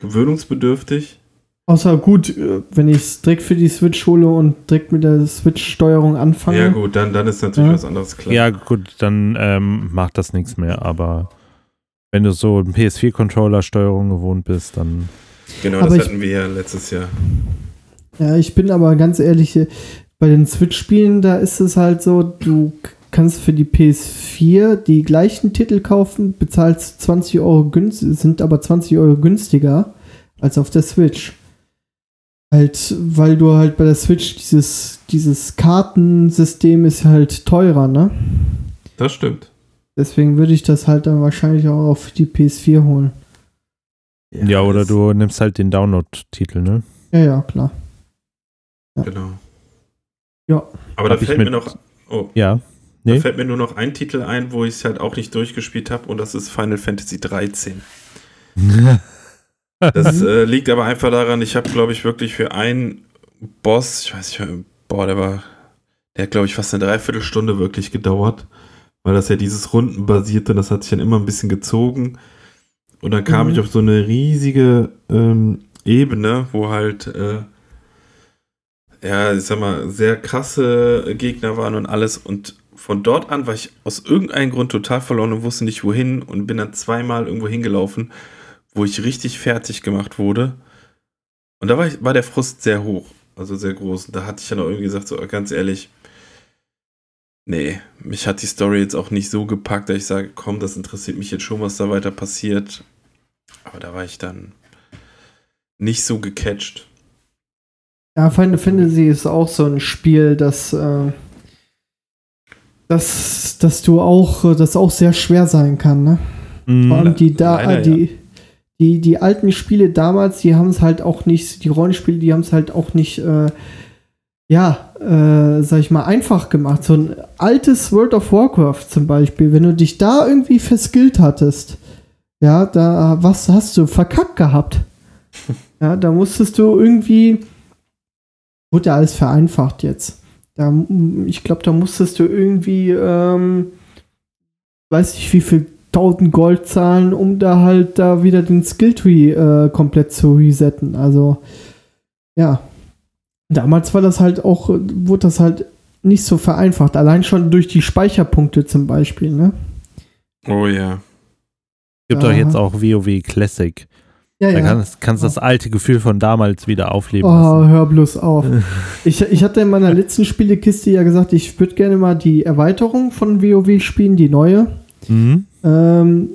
gewöhnungsbedürftig. Außer gut, äh, wenn ich es direkt für die Switch hole und direkt mit der Switch-Steuerung anfange. Ja, gut, dann, dann ist natürlich Ja. was anderes klar. Ja, gut, dann ähm, macht das nichts mehr, aber wenn du so ein PS4-Controller-Steuerung gewohnt bist, dann. Genau, Aber das ich- hatten wir ja letztes Jahr. Ja, ich bin aber ganz ehrlich, äh, bei den Switch-Spielen, da ist es halt so, du kannst für die PS4 die gleichen Titel kaufen, bezahlst 20 Euro günstiger, sind aber 20 Euro günstiger als auf der Switch. Halt, weil du halt bei der Switch dieses, dieses Kartensystem ist halt teurer, ne? Das stimmt. Deswegen würde ich das halt dann wahrscheinlich auch auf die PS4 holen. Ja, oder das- du nimmst halt den Download-Titel, ne? Ja, ja, klar. Genau. Ja. Aber da Hab ich fällt mir noch. Oh, Ja. Da Nee. fällt mir nur noch ein Titel ein, wo ich es halt auch nicht durchgespielt habe, und das ist Final Fantasy 13. <laughs> Das äh, liegt aber einfach daran, ich habe, glaube ich, wirklich für einen Boss, ich weiß nicht, boah, der war, der hat, glaube ich, fast eine Dreiviertelstunde wirklich gedauert, weil das ja dieses Rundenbasierte, das hat sich dann immer ein bisschen gezogen. Und dann kam mhm. ich auf so eine riesige ähm, Ebene, wo halt, äh, ja, ich sag mal, sehr krasse Gegner waren und alles. Und von dort an war ich aus irgendeinem Grund total verloren und wusste nicht wohin und bin dann zweimal irgendwo hingelaufen, wo ich richtig fertig gemacht wurde. Und da war, ich, war der Frust sehr hoch, also sehr groß. Und da hatte ich dann auch irgendwie gesagt, so ganz ehrlich, nee, mich hat die Story jetzt auch nicht so gepackt, dass ich sage, komm, das interessiert mich jetzt schon, was da weiter passiert. Aber da war ich dann nicht so gecatcht. Ja, Final Fantasy ist auch so ein Spiel, das, äh, das, dass du auch, das auch sehr schwer sein kann, ne? Mm, Vor allem die da, leider, die, ja. die, die alten Spiele damals, die haben es halt auch nicht, die Rollenspiele, die haben es halt auch nicht, äh, ja, äh, sag ich mal, einfach gemacht. So ein altes World of Warcraft zum Beispiel, wenn du dich da irgendwie verskillt hattest, ja, da was hast du verkackt gehabt. <laughs> Ja, da musstest du irgendwie, wurde alles vereinfacht jetzt. Da, ich glaube, da musstest du irgendwie, ähm, weiß ich wie viel 1000 Gold zahlen, um da halt da wieder den Skilltree äh, komplett zu resetten. Also, ja. Damals war das halt auch, wurde das halt nicht so vereinfacht. Allein schon durch die Speicherpunkte zum Beispiel, ne? Oh ja. Gibt doch jetzt auch WoW Classic. Ja, da ja. kannst, kannst das alte Gefühl von damals wieder aufleben oh, lassen. hör bloß auf. <laughs> ich, ich hatte in meiner letzten Spielekiste ja gesagt, ich würde gerne mal die Erweiterung von WoW spielen, die neue. Mhm. Ähm,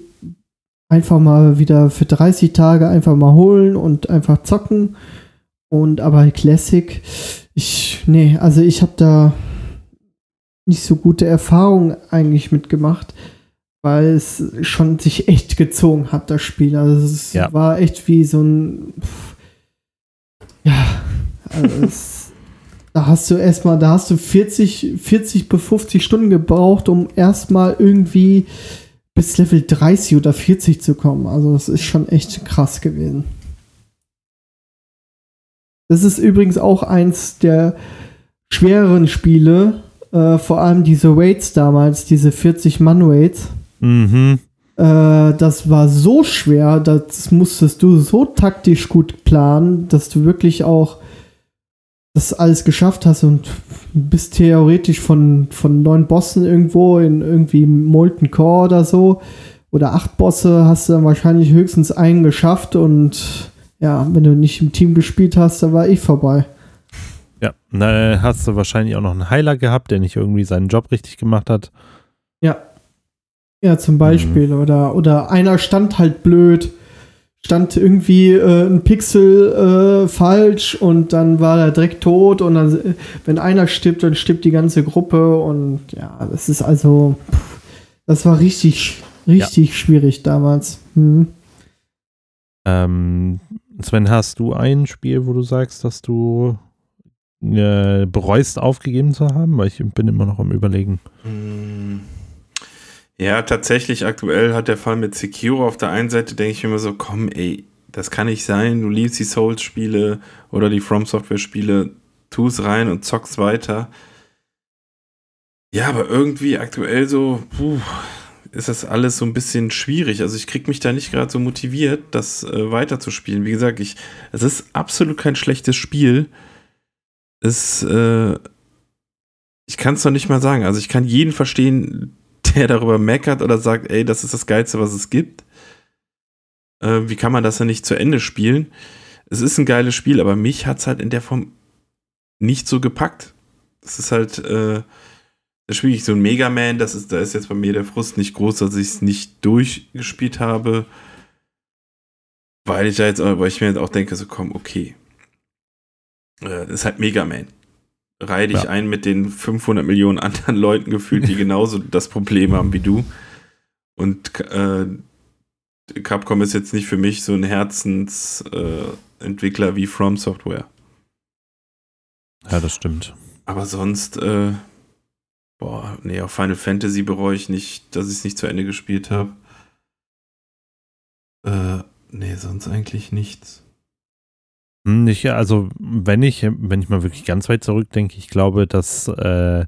einfach mal wieder für 30 Tage einfach mal holen und einfach zocken. Und aber Classic, ich, nee, also ich habe da nicht so gute Erfahrungen eigentlich mitgemacht weil es schon sich echt gezogen hat, das Spiel. Also es ja. war echt wie so ein. Ja, also es, da hast du erstmal, da hast du 40, 40 bis 50 Stunden gebraucht, um erstmal irgendwie bis Level 30 oder 40 zu kommen. Also das ist schon echt krass gewesen. Das ist übrigens auch eins der schwereren Spiele, äh, vor allem diese Weights damals, diese 40-Mann-Weights. Mhm. Äh, das war so schwer, das musstest du so taktisch gut planen, dass du wirklich auch das alles geschafft hast und bist theoretisch von, von neun Bossen irgendwo in irgendwie Molten Core oder so oder acht Bosse hast du dann wahrscheinlich höchstens einen geschafft und ja, wenn du nicht im Team gespielt hast, dann war ich vorbei. Ja, dann hast du wahrscheinlich auch noch einen Heiler gehabt, der nicht irgendwie seinen Job richtig gemacht hat. Ja, ja, zum Beispiel. Mhm. Oder, oder einer stand halt blöd, stand irgendwie äh, ein Pixel äh, falsch und dann war er direkt tot und dann, wenn einer stirbt, dann stirbt die ganze Gruppe und ja, das ist also, pff, das war richtig, richtig ja. schwierig damals. Mhm. Ähm, Sven, hast du ein Spiel, wo du sagst, dass du äh, bereust, aufgegeben zu haben? Weil ich bin immer noch am Überlegen. Mhm. Ja, tatsächlich aktuell hat der Fall mit Sekiro auf der einen Seite, denke ich mir immer so, komm, ey, das kann nicht sein, du liebst die Souls-Spiele oder die From Software-Spiele, tu es rein und zockst weiter. Ja, aber irgendwie aktuell so, puh, ist das alles so ein bisschen schwierig. Also ich krieg mich da nicht gerade so motiviert, das äh, weiterzuspielen. Wie gesagt, ich, es ist absolut kein schlechtes Spiel. Es, äh, ich kann es noch nicht mal sagen. Also ich kann jeden verstehen, der darüber meckert oder sagt, ey, das ist das Geilste, was es gibt. Äh, wie kann man das denn nicht zu Ende spielen? Es ist ein geiles Spiel, aber mich hat es halt in der Form nicht so gepackt. Es ist halt, äh, ich so ein Mega Man, das ist, da ist jetzt bei mir der Frust nicht groß, dass ich es nicht durchgespielt habe. Weil ich da jetzt, weil ich mir jetzt auch denke, so komm, okay. Äh, ist halt Mega Man reihe dich ja. ein mit den 500 Millionen anderen Leuten gefühlt, die <laughs> genauso das Problem haben wie du. Und äh, Capcom ist jetzt nicht für mich so ein Herzensentwickler äh, wie From Software. Ja, das stimmt. Aber sonst, äh, boah, nee, auf Final Fantasy bereue ich nicht, dass ich es nicht zu Ende gespielt habe. Äh, Nee, sonst eigentlich nichts. Hm, Ich, also, wenn ich, wenn ich mal wirklich ganz weit zurückdenke, ich glaube, dass äh,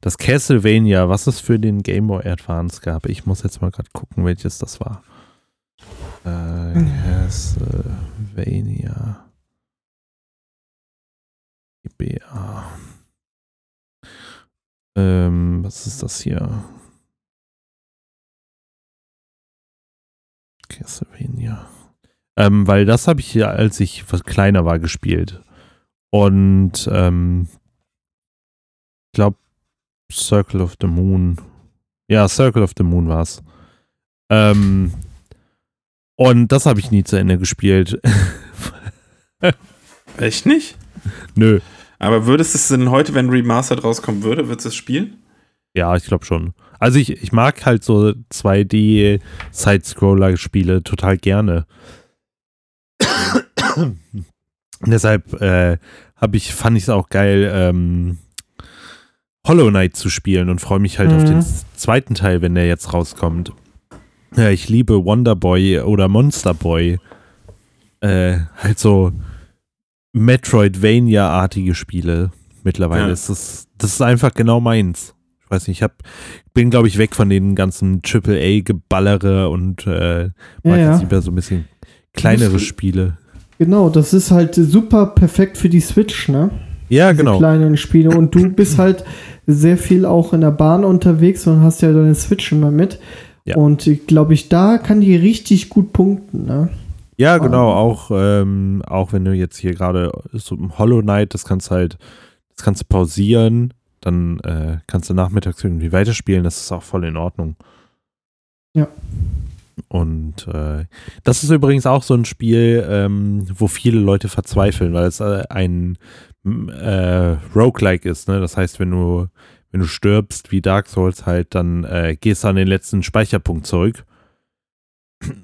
das Castlevania, was es für den Game Boy Advance gab, ich muss jetzt mal gerade gucken, welches das war. Äh, Castlevania. GBA. Ähm, was ist das hier? Castlevania. Ähm, weil das habe ich ja, als ich was kleiner war, gespielt. Und ähm, ich glaube, Circle of the Moon. Ja, Circle of the Moon war es. Ähm, und das habe ich nie zu Ende gespielt. <laughs> Echt nicht? Nö. Aber würdest du es denn heute, wenn Remastered rauskommen würde, würdest du es spielen? Ja, ich glaube schon. Also ich, ich mag halt so 2D-Side-Scroller-Spiele total gerne. <coughs> Deshalb äh, habe ich, fand ich es auch geil, ähm, Hollow Knight zu spielen und freue mich halt Mhm. auf den s- zweiten Teil, wenn der jetzt rauskommt. Ja, ich liebe Wonder Boy oder Monster Boy. Äh, halt so Metroidvania-artige Spiele mittlerweile. Ja. Das, ist, das ist einfach genau meins. Ich weiß nicht, ich hab, bin, glaube ich, weg von den ganzen AAA-Geballere und äh, mag Ja, jetzt lieber so ein bisschen kleinere Spiele. Genau, das ist halt super perfekt für die Switch, ne? Ja, Diese genau. kleinen Spiele. Und du bist halt sehr viel auch in der Bahn unterwegs und hast ja deine Switch immer mit. Ja. Und ich glaube ich, da kann die richtig gut punkten, ne? Ja, genau, auch, ähm, auch wenn du jetzt hier gerade so im Hollow Knight, das kannst halt, das kannst du pausieren, dann äh, kannst du nachmittags irgendwie weiterspielen, das ist auch voll in Ordnung. Ja. Und äh, das ist übrigens auch so ein Spiel, ähm, wo viele Leute verzweifeln, weil es äh, ein äh, Roguelike ist, ne? Das heißt, wenn du, wenn du stirbst wie Dark Souls halt, dann äh, gehst du an den letzten Speicherpunkt zurück.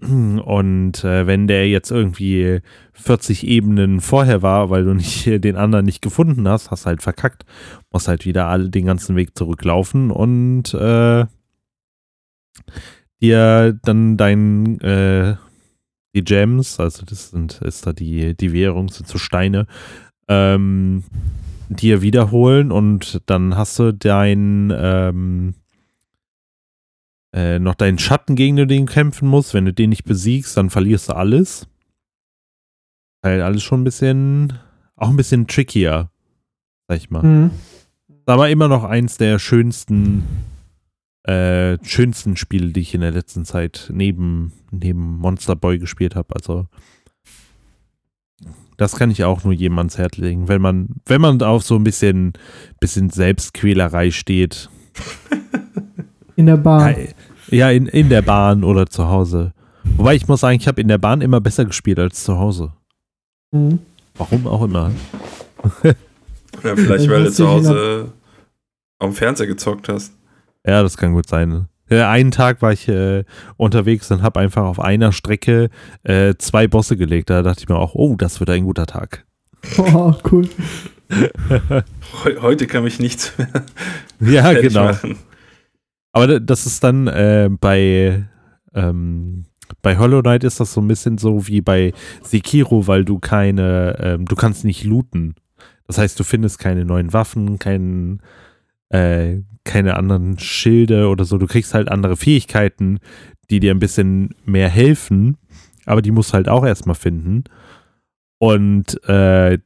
Und äh, wenn der jetzt irgendwie 40 Ebenen vorher war, weil du nicht <laughs> den anderen nicht gefunden hast, hast halt verkackt, musst halt wieder alle den ganzen Weg zurücklaufen und äh, dir dann dein äh, die Gems, also das sind ist da die die Währung sind so Steine, ähm, dir wiederholen und dann hast du dein ähm, äh, noch deinen Schatten, gegen den du kämpfen musst. Wenn du den nicht besiegst, dann verlierst du alles. Halt alles schon ein bisschen, auch ein bisschen trickier, sag ich mal. Mhm. Aber immer noch eins der schönsten, äh, schönsten Spiele, die ich in der letzten Zeit neben, neben Monster Boy gespielt habe. Also das kann ich auch nur jedem ans Herz legen. Wenn man, wenn man auf so ein bisschen, bisschen Selbstquälerei steht, In der Bahn. ja, in, in der Bahn oder zu Hause. Wobei ich muss sagen, ich habe in der Bahn immer besser gespielt als zu Hause. Mhm. Warum auch immer. Oder vielleicht, Ich weil du zu Hause dem Fernseher gezockt hast. Ja, das kann gut sein. Ja, einen Tag war ich äh, unterwegs und habe einfach auf einer Strecke äh, zwei Bosse gelegt. Da dachte ich mir auch, oh, das wird ein guter Tag. Oh, cool. Heu- Heute kann mich nichts mehr <laughs> Ja, genau. machen. Aber da- das ist dann äh, bei ähm, bei Hollow Knight ist das so ein bisschen so wie bei Sekiro, weil du keine, ähm, du kannst nicht looten. Das heißt, du findest keine neuen Waffen, keinen, äh, keine anderen Schilde oder so. Du kriegst halt andere Fähigkeiten, die dir ein bisschen mehr helfen, aber die musst du halt auch erstmal finden. Und äh,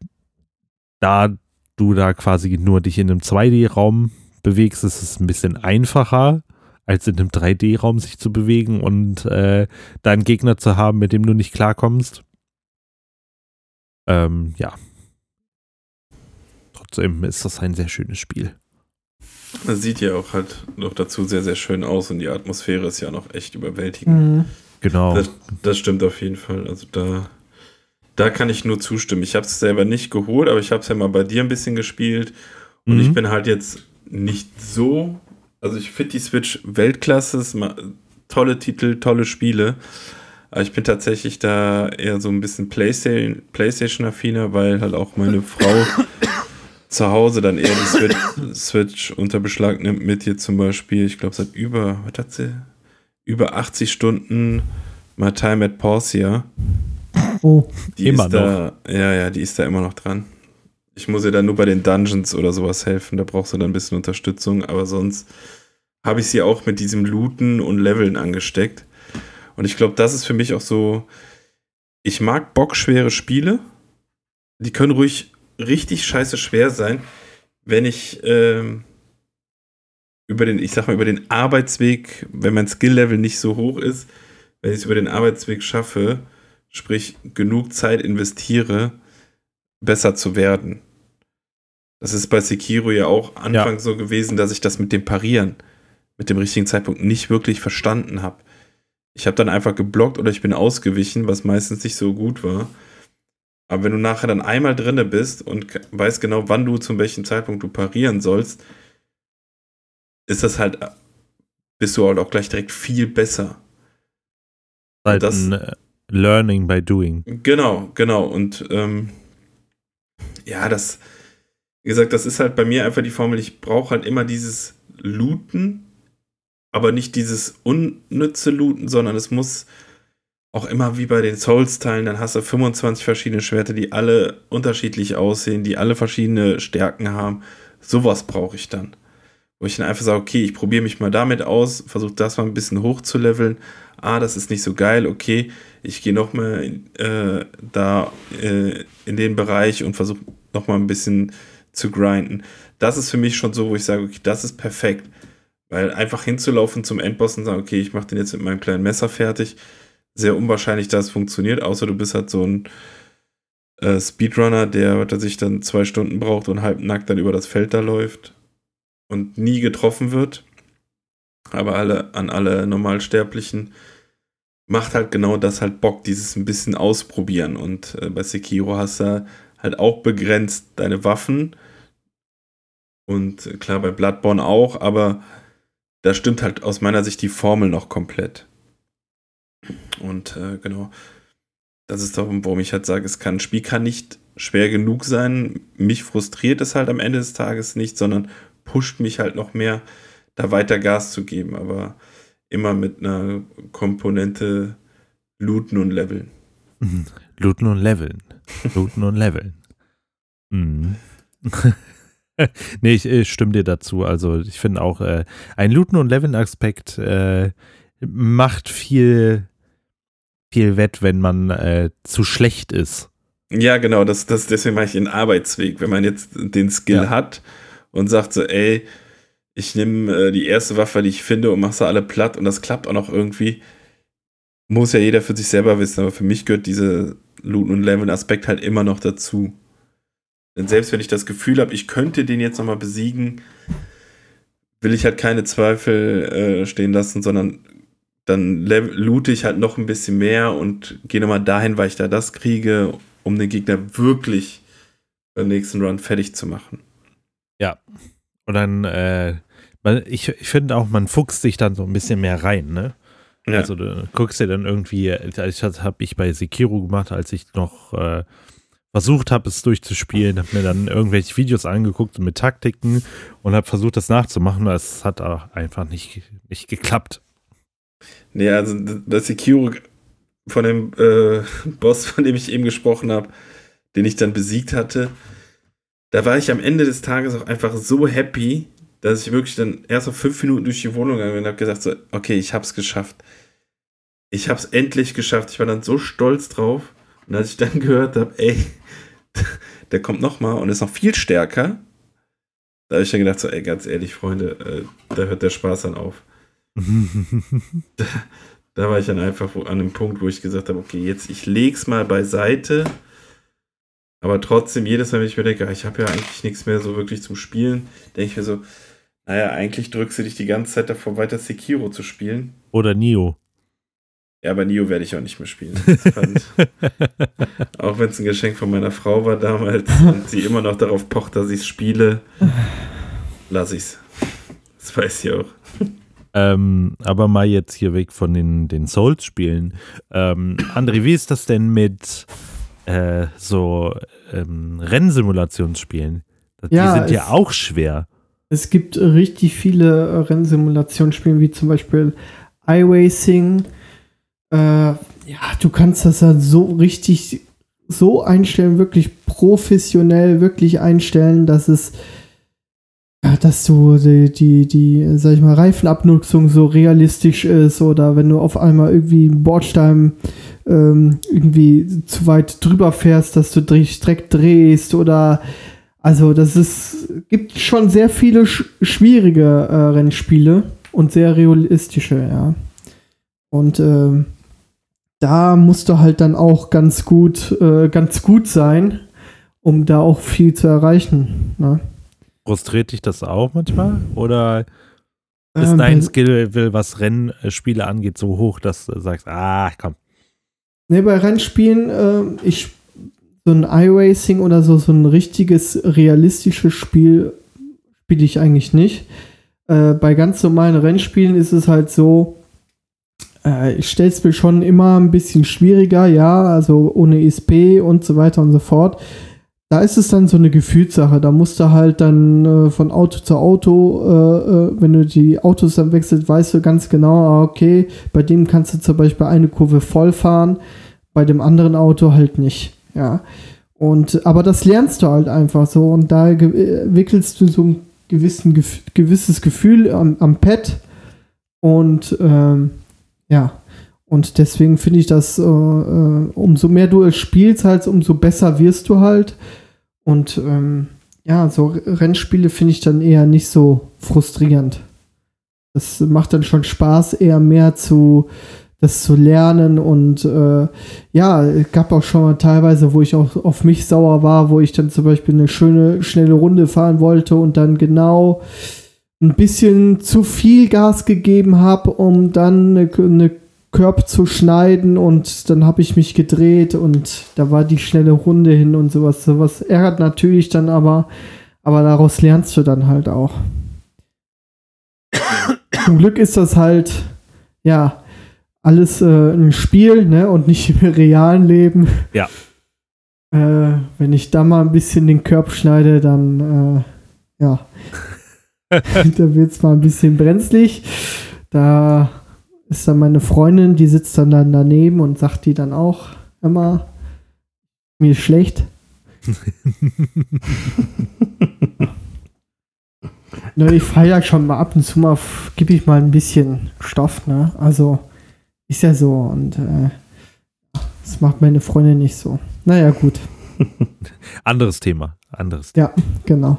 da du da quasi nur dich in einem 2D-Raum bewegst, ist es ein bisschen einfacher, als in einem 3D-Raum sich zu bewegen und äh, da Gegner zu haben, mit dem du nicht klarkommst. Ähm, ja. Trotzdem ist das ein sehr schönes Spiel. Das sieht ja auch halt noch dazu sehr, sehr schön aus und die Atmosphäre ist ja noch echt überwältigend. Mhm. Genau. Das, das stimmt auf jeden Fall. Also da, da kann ich nur zustimmen. Ich habe es selber nicht geholt, aber ich habe es ja mal bei dir ein bisschen gespielt. Und Mhm. ich bin halt jetzt nicht so. Also ich finde die Switch Weltklasse, tolle Titel, tolle Spiele. Aber ich bin tatsächlich da eher so ein bisschen Playstation, Playstation-affiner, weil halt auch meine <laughs> Frau zu Hause dann eher die Switch, Switch unter Beschlag nimmt mit ihr zum Beispiel. Ich glaube, seit über, was hat sie? Über 80 Stunden My Time at Porcia. Oh, Die Immer ist da, ja, ja, die ist da immer noch dran. Ich muss ihr dann nur bei den Dungeons oder sowas helfen, da brauchst du dann ein bisschen Unterstützung, aber sonst habe ich sie auch mit diesem Looten und Leveln angesteckt. Und ich glaube, das ist für mich auch so, ich mag bockschwere Spiele, die können ruhig richtig scheiße schwer sein, wenn ich ähm, über den, ich sag mal, über den Arbeitsweg, wenn mein Skill-Level nicht so hoch ist, wenn ich es über den Arbeitsweg schaffe, sprich genug Zeit investiere, besser zu werden. Das ist bei Sekiro ja auch Anfang so gewesen, dass ich das mit dem Parieren, mit dem richtigen Zeitpunkt nicht wirklich verstanden habe. Ich habe dann einfach geblockt oder ich bin ausgewichen, was meistens nicht so gut war. Aber wenn du nachher dann einmal drinne bist und weißt genau, wann du zum welchen Zeitpunkt du parieren sollst, ist das halt, bist du halt auch gleich direkt viel besser. Halt das- ein äh, Learning by Doing. Genau, genau. Und ähm, ja, das, wie gesagt, das ist halt bei mir einfach die Formel, ich brauche halt immer dieses Looten, aber nicht dieses unnütze Looten, sondern es muss auch immer wie bei den Souls-Teilen, dann hast du 25 verschiedene Schwerter, die alle unterschiedlich aussehen, die alle verschiedene Stärken haben. Sowas brauche ich dann. Wo ich dann einfach sage, okay, ich probiere mich mal damit aus, versuche das mal ein bisschen hoch zu leveln. Ah, das ist nicht so geil, okay, ich gehe noch mal äh, da äh, in den Bereich und versuche noch mal ein bisschen zu grinden. Das ist für mich schon so, wo ich sage, okay, das ist perfekt. Weil einfach hinzulaufen zum Endboss und sagen, okay, ich mache den jetzt mit meinem kleinen Messer fertig, sehr unwahrscheinlich, dass es funktioniert, außer du bist halt so ein äh, Speedrunner, der, sich dann zwei Stunden braucht und halb nackt dann über das Feld da läuft und nie getroffen wird. Aber alle an alle Normalsterblichen macht halt genau das halt Bock, dieses ein bisschen ausprobieren. Und äh, bei Sekiro hast du halt auch begrenzt deine Waffen. Und äh, klar, bei Bloodborne auch, aber da stimmt halt aus meiner Sicht die Formel noch komplett. Und äh, genau, das ist doch, warum ich halt sage, es kann, ein Spiel kann nicht schwer genug sein. Mich frustriert es halt am Ende des Tages nicht, sondern pusht mich halt noch mehr, da weiter Gas zu geben. Aber immer mit einer Komponente looten und leveln. Mhm. Looten und leveln. Looten und leveln. <laughs> Mhm. <laughs> nee, ich, ich stimme dir dazu. Also ich finde auch, äh, ein Looten- und Leveln-Aspekt äh, macht viel, viel wett, wenn man äh, zu schlecht ist. Ja, genau, das, das, deswegen mache ich den Arbeitsweg. Wenn man jetzt den Skill Ja. hat und sagt so, ey, ich nehme äh, die erste Waffe, die ich finde und mache sie alle platt und das klappt auch noch irgendwie, muss ja jeder für sich selber wissen, aber für mich gehört dieser Looten- und Leveln-Aspekt halt immer noch dazu. Denn selbst wenn ich das Gefühl habe, ich könnte den jetzt nochmal besiegen, will ich halt keine Zweifel äh, stehen lassen, sondern dann loote ich halt noch ein bisschen mehr und gehe nochmal dahin, weil ich da das kriege, um den Gegner wirklich beim nächsten Run fertig zu machen. Und dann, äh, ich, ich finde auch, man fuchst sich dann so ein bisschen mehr rein, ne? Ja. Also du guckst dir dann irgendwie, das habe ich bei Sekiro gemacht, als ich noch äh, versucht habe, es durchzuspielen, habe mir dann irgendwelche Videos angeguckt mit Taktiken und habe versucht, das nachzumachen. Das hat auch einfach nicht, nicht geklappt. Nee, also das Sekiro von dem äh, <laughs> Boss, von dem ich eben gesprochen habe, den ich dann besiegt hatte, da war ich am Ende des Tages auch einfach so happy, dass ich wirklich dann erst auf fünf Minuten durch die Wohnung gegangen bin und habe gesagt, so, okay, ich hab's geschafft. Ich hab's endlich geschafft. Ich war dann so stolz drauf. Und als ich dann <laughs> gehört habe, ey, <laughs> der kommt noch mal und ist noch viel stärker, da habe ich dann gedacht, so, ey, ganz ehrlich, Freunde, äh, da hört der Spaß dann auf. <laughs> Da war ich dann einfach wo, an dem Punkt, wo ich gesagt habe, okay, jetzt ich leg's mal beiseite. Aber trotzdem, jedes Mal, wenn ich mir denke, ah, ich habe ja eigentlich nichts mehr so wirklich zum Spielen, denke ich mir so, naja, eigentlich drückst du dich die ganze Zeit davor, weiter Sekiro zu spielen. Oder Nio. Ja, aber Nio werde ich auch nicht mehr spielen. <laughs> Auch wenn es ein Geschenk von meiner Frau war damals und sie immer noch darauf pocht, dass ich es spiele, lass ich's. Das weiß sie auch. Ähm, aber mal jetzt hier weg von den, den Souls-Spielen. Ähm, André, wie ist das denn mit äh, so ähm, Rennsimulationsspielen? Die Ja, sind ja auch schwer. Es gibt richtig viele äh, Rennsimulationsspiele, wie zum Beispiel iRacing, äh, ja, du kannst das dann so richtig so einstellen, wirklich professionell, wirklich einstellen, dass es dass du die, die, die, sag ich mal, Reifenabnutzung so realistisch ist oder wenn du auf einmal irgendwie einen Bordstein ähm, irgendwie zu weit drüber fährst, dass du direkt drehst oder also das ist, gibt schon sehr viele sch schwierige äh, Rennspiele und sehr realistische, ja. Und äh, da musst du halt dann auch ganz gut, äh, ganz gut sein, um da auch viel zu erreichen. Ne? Frustriert dich das auch manchmal? Oder ist ähm, dein Skill, was Rennspiele angeht, so hoch, dass du sagst, ah, komm. Ne, bei Rennspielen, äh, ich so ein iRacing oder so, so ein richtiges realistisches Spiel spiele ich eigentlich nicht. Äh, bei ganz normalen Rennspielen ist es halt so, äh, ich stelle es mir schon immer ein bisschen schwieriger, ja, also ohne ESP und so weiter und so fort. Da ist es dann so eine Gefühlssache. Da musst du halt dann äh, von Auto zu Auto, äh, äh, wenn du die Autos dann wechselst, weißt du ganz genau, ah, okay, bei dem kannst du zum Beispiel eine Kurve voll fahren, bei dem anderen Auto halt nicht. Ja. Und, aber das lernst du halt einfach so und da entwickelst du so ein gewissen, gewisses Gefühl am, am Pad und ähm, ja, und deswegen finde ich das, äh, äh, umso mehr du es spielst, halt, umso besser wirst du halt. Und ähm, ja, so Rennspiele finde ich dann eher nicht so frustrierend. Das macht dann schon Spaß, eher mehr zu das zu lernen und äh, ja, es gab auch schon mal teilweise, wo ich auch auf mich sauer war, wo ich dann zum Beispiel eine schöne, schnelle Runde fahren wollte und dann genau ein bisschen zu viel Gas gegeben habe, um dann eine, eine Körb zu schneiden und dann habe ich mich gedreht und da war die schnelle Runde hin und sowas. Sowas ärgert natürlich dann aber, aber daraus lernst du dann halt auch. Zum Glück ist das halt, ja, alles äh, ein Spiel, ne, und nicht im realen Leben. Ja. Äh, wenn ich da mal ein bisschen den Körper schneide, dann, äh, ja, <laughs> <laughs> da wird es mal ein bisschen brenzlig. Da ist dann meine Freundin, die sitzt dann, dann daneben und sagt die dann auch immer, mir ist schlecht. <laughs> ne, ich feiere schon mal ab und zu mal, gebe ich mal ein bisschen Stoff, ne? Also, ist ja so und äh, das macht meine Freundin nicht so. Naja, gut. <laughs> anderes Thema. Anderes Thema. <laughs> Ja, genau.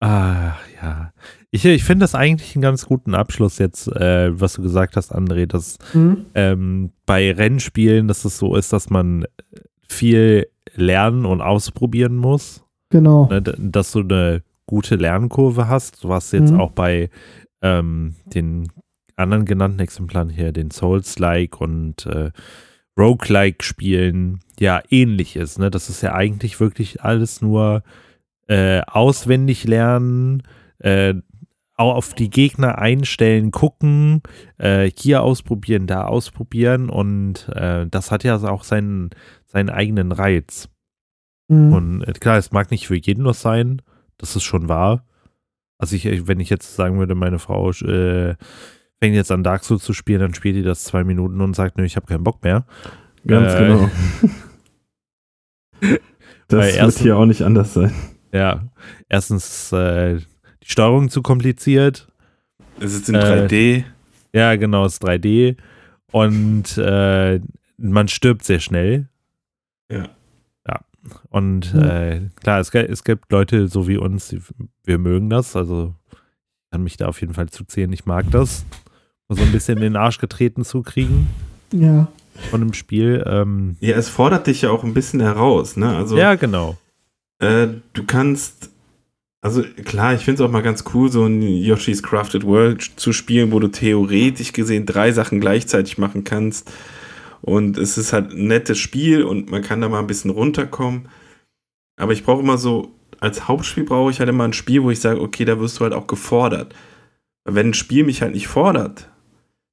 ah, ja. Ich, ich finde das eigentlich einen ganz guten Abschluss jetzt, äh, was du gesagt hast, André, dass mhm. ähm, bei Rennspielen, dass es so ist, dass man viel lernen und ausprobieren muss. Genau. Ne, dass du eine gute Lernkurve hast. Hast jetzt mhm. auch bei ähm, den anderen genannten Exemplaren hier, den Souls-like und äh, Roguelike-Spielen, ja ähnlich ist. Ne? Das ist ja eigentlich wirklich alles nur äh, auswendig lernen, äh, auch auf die Gegner einstellen, gucken, äh, hier ausprobieren, da ausprobieren und äh, das hat ja auch seinen, seinen eigenen Reiz. Mhm. Und äh, klar, es mag nicht für jeden was sein, das ist schon wahr. Also ich, wenn ich jetzt sagen würde, meine Frau äh, fängt jetzt an Dark Souls zu spielen, dann spielt die das zwei Minuten und sagt, nö, ich habe keinen Bock mehr. Ganz äh, genau. <laughs> das wird hier auch nicht anders sein. Ja, erstens äh, Steuerung zu kompliziert. Es ist in 3D. Äh, ja, genau, es ist 3D. Und äh, man stirbt sehr schnell. Ja. Ja. Und mhm. klar, es, es gibt Leute so wie uns, wir mögen das. Also kann mich da auf jeden Fall zuzählen. Ich mag das so ein bisschen in den Arsch getreten zu kriegen. Ja. Von dem Spiel. Ähm, ja, es fordert dich ja auch ein bisschen heraus, ne? Also, ja, genau. Äh, du kannst, also klar, ich finde es auch mal ganz cool, so ein Yoshi's Crafted World zu spielen, wo du theoretisch gesehen drei Sachen gleichzeitig machen kannst. Und es ist halt ein nettes Spiel und man kann da mal ein bisschen runterkommen. Aber ich brauche immer so, als Hauptspiel brauche ich halt immer ein Spiel, wo ich sage, okay, da wirst du halt auch gefordert. Wenn ein Spiel mich halt nicht fordert,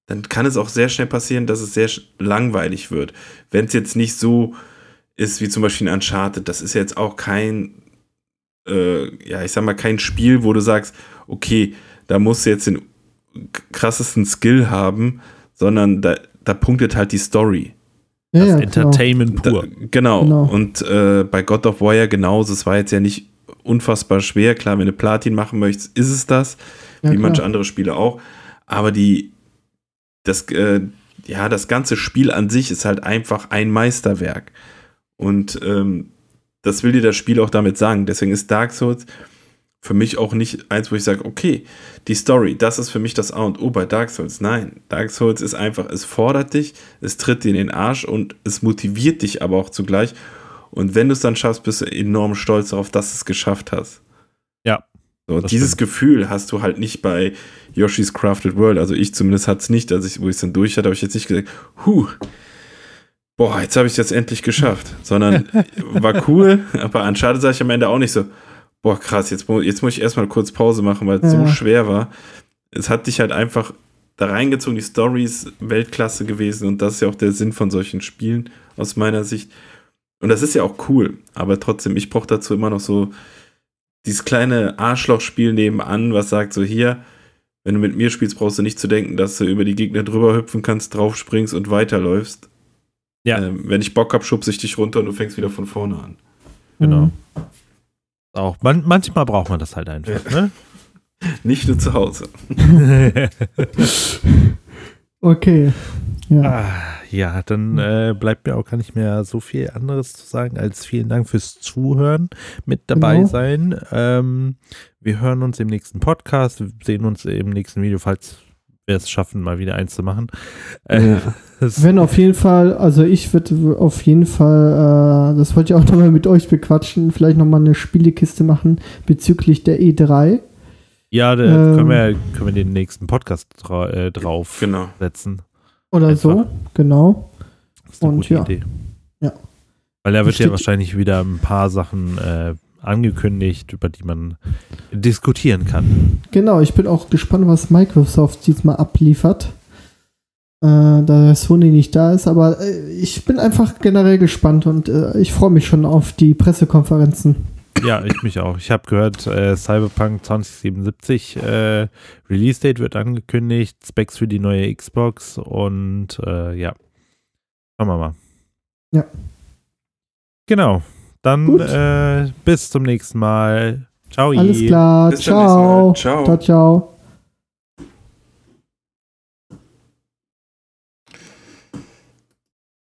dann kann es auch sehr schnell passieren, dass es sehr langweilig wird. Wenn es jetzt nicht so ist wie zum Beispiel ein Uncharted, das ist jetzt auch kein, äh, ja, ich sag mal, kein Spiel, wo du sagst, okay, da musst du jetzt den krassesten Skill haben, sondern da, da punktet halt die Story. Ja, das ja, genau. Entertainment Da, pur. genau. Genau. Und äh, bei God of War ja genauso. Es war jetzt ja nicht unfassbar schwer. Klar, wenn du Platin machen möchtest, ist es das. Ja, wie klar. manche andere Spiele auch. Aber die, das, äh, ja, das ganze Spiel an sich ist halt einfach ein Meisterwerk. Und ähm, das will dir das Spiel auch damit sagen. Deswegen ist Dark Souls für mich auch nicht eins, wo ich sage, okay, die Story, das ist für mich das A und O bei Dark Souls. Nein, Dark Souls ist einfach, es fordert dich, es tritt dir in den Arsch und es motiviert dich aber auch zugleich. Und wenn du es dann schaffst, bist du enorm stolz darauf, dass du es geschafft hast. Ja, So, dieses stimmt. Gefühl hast du halt nicht bei Yoshi's Crafted World. Also ich zumindest hatte es nicht, als ich, wo ich es dann durch hatte, habe ich jetzt nicht gesagt, huh, boah, jetzt habe ich es jetzt endlich geschafft. Sondern <laughs> war cool, aber anscheinend sage ich am Ende auch nicht so, boah, krass, jetzt, jetzt muss ich erstmal kurz Pause machen, weil es so Ja. schwer war. Es hat dich halt einfach da reingezogen, die Story ist Weltklasse gewesen und das ist ja auch der Sinn von solchen Spielen aus meiner Sicht. Und das ist ja auch cool, aber trotzdem, ich brauche dazu immer noch so dieses kleine Arschlochspiel nebenan, was sagt so hier, wenn du mit mir spielst, brauchst du nicht zu denken, dass du über die Gegner drüber hüpfen kannst, draufspringst und weiterläufst. Ja. Ähm, wenn ich Bock hab, schubse ich dich runter und du fängst wieder von vorne an. genau. Mhm. Auch man, manchmal braucht man das halt einfach. Ne? <laughs> Nicht nur zu Hause. <laughs> Okay. Ja. Ah, ja, dann äh, bleibt mir auch gar nicht mehr so viel anderes zu sagen als vielen Dank fürs Zuhören, mit dabei Genau. sein. Ähm, wir hören uns im nächsten Podcast, wir sehen uns im nächsten Video, falls wir es schaffen, mal wieder eins zu machen. Äh, Ja. <laughs> Wenn auf jeden Fall, also ich würde auf jeden Fall, äh, das wollte ich auch <laughs> nochmal mit euch bequatschen, vielleicht nochmal eine Spielekiste machen bezüglich der E E3. ja, da ähm, können, wir, können wir den nächsten Podcast dra äh, draufsetzen. Genau. Oder Einfach. so, genau. Das ist eine Und gute ja. Idee. Ja. Weil da wird ja wahrscheinlich wieder ein paar Sachen äh, angekündigt, über die man diskutieren kann. Genau, ich bin auch gespannt, was Microsoft diesmal abliefert. Äh, da Sony nicht da ist, aber äh, ich bin einfach generell gespannt und äh, ich freue mich schon auf die Pressekonferenzen. Ja, ich mich auch. Ich habe gehört, äh, Cyberpunk 2077 äh, Release Date wird angekündigt, Specs für die neue Xbox und äh, ja. Schauen wir mal. Ja. Genau. Dann äh, bis zum nächsten Mal. Ciao. Alles klar, Bis zum nächsten Mal. ciao. Ciao. Ciao, ciao.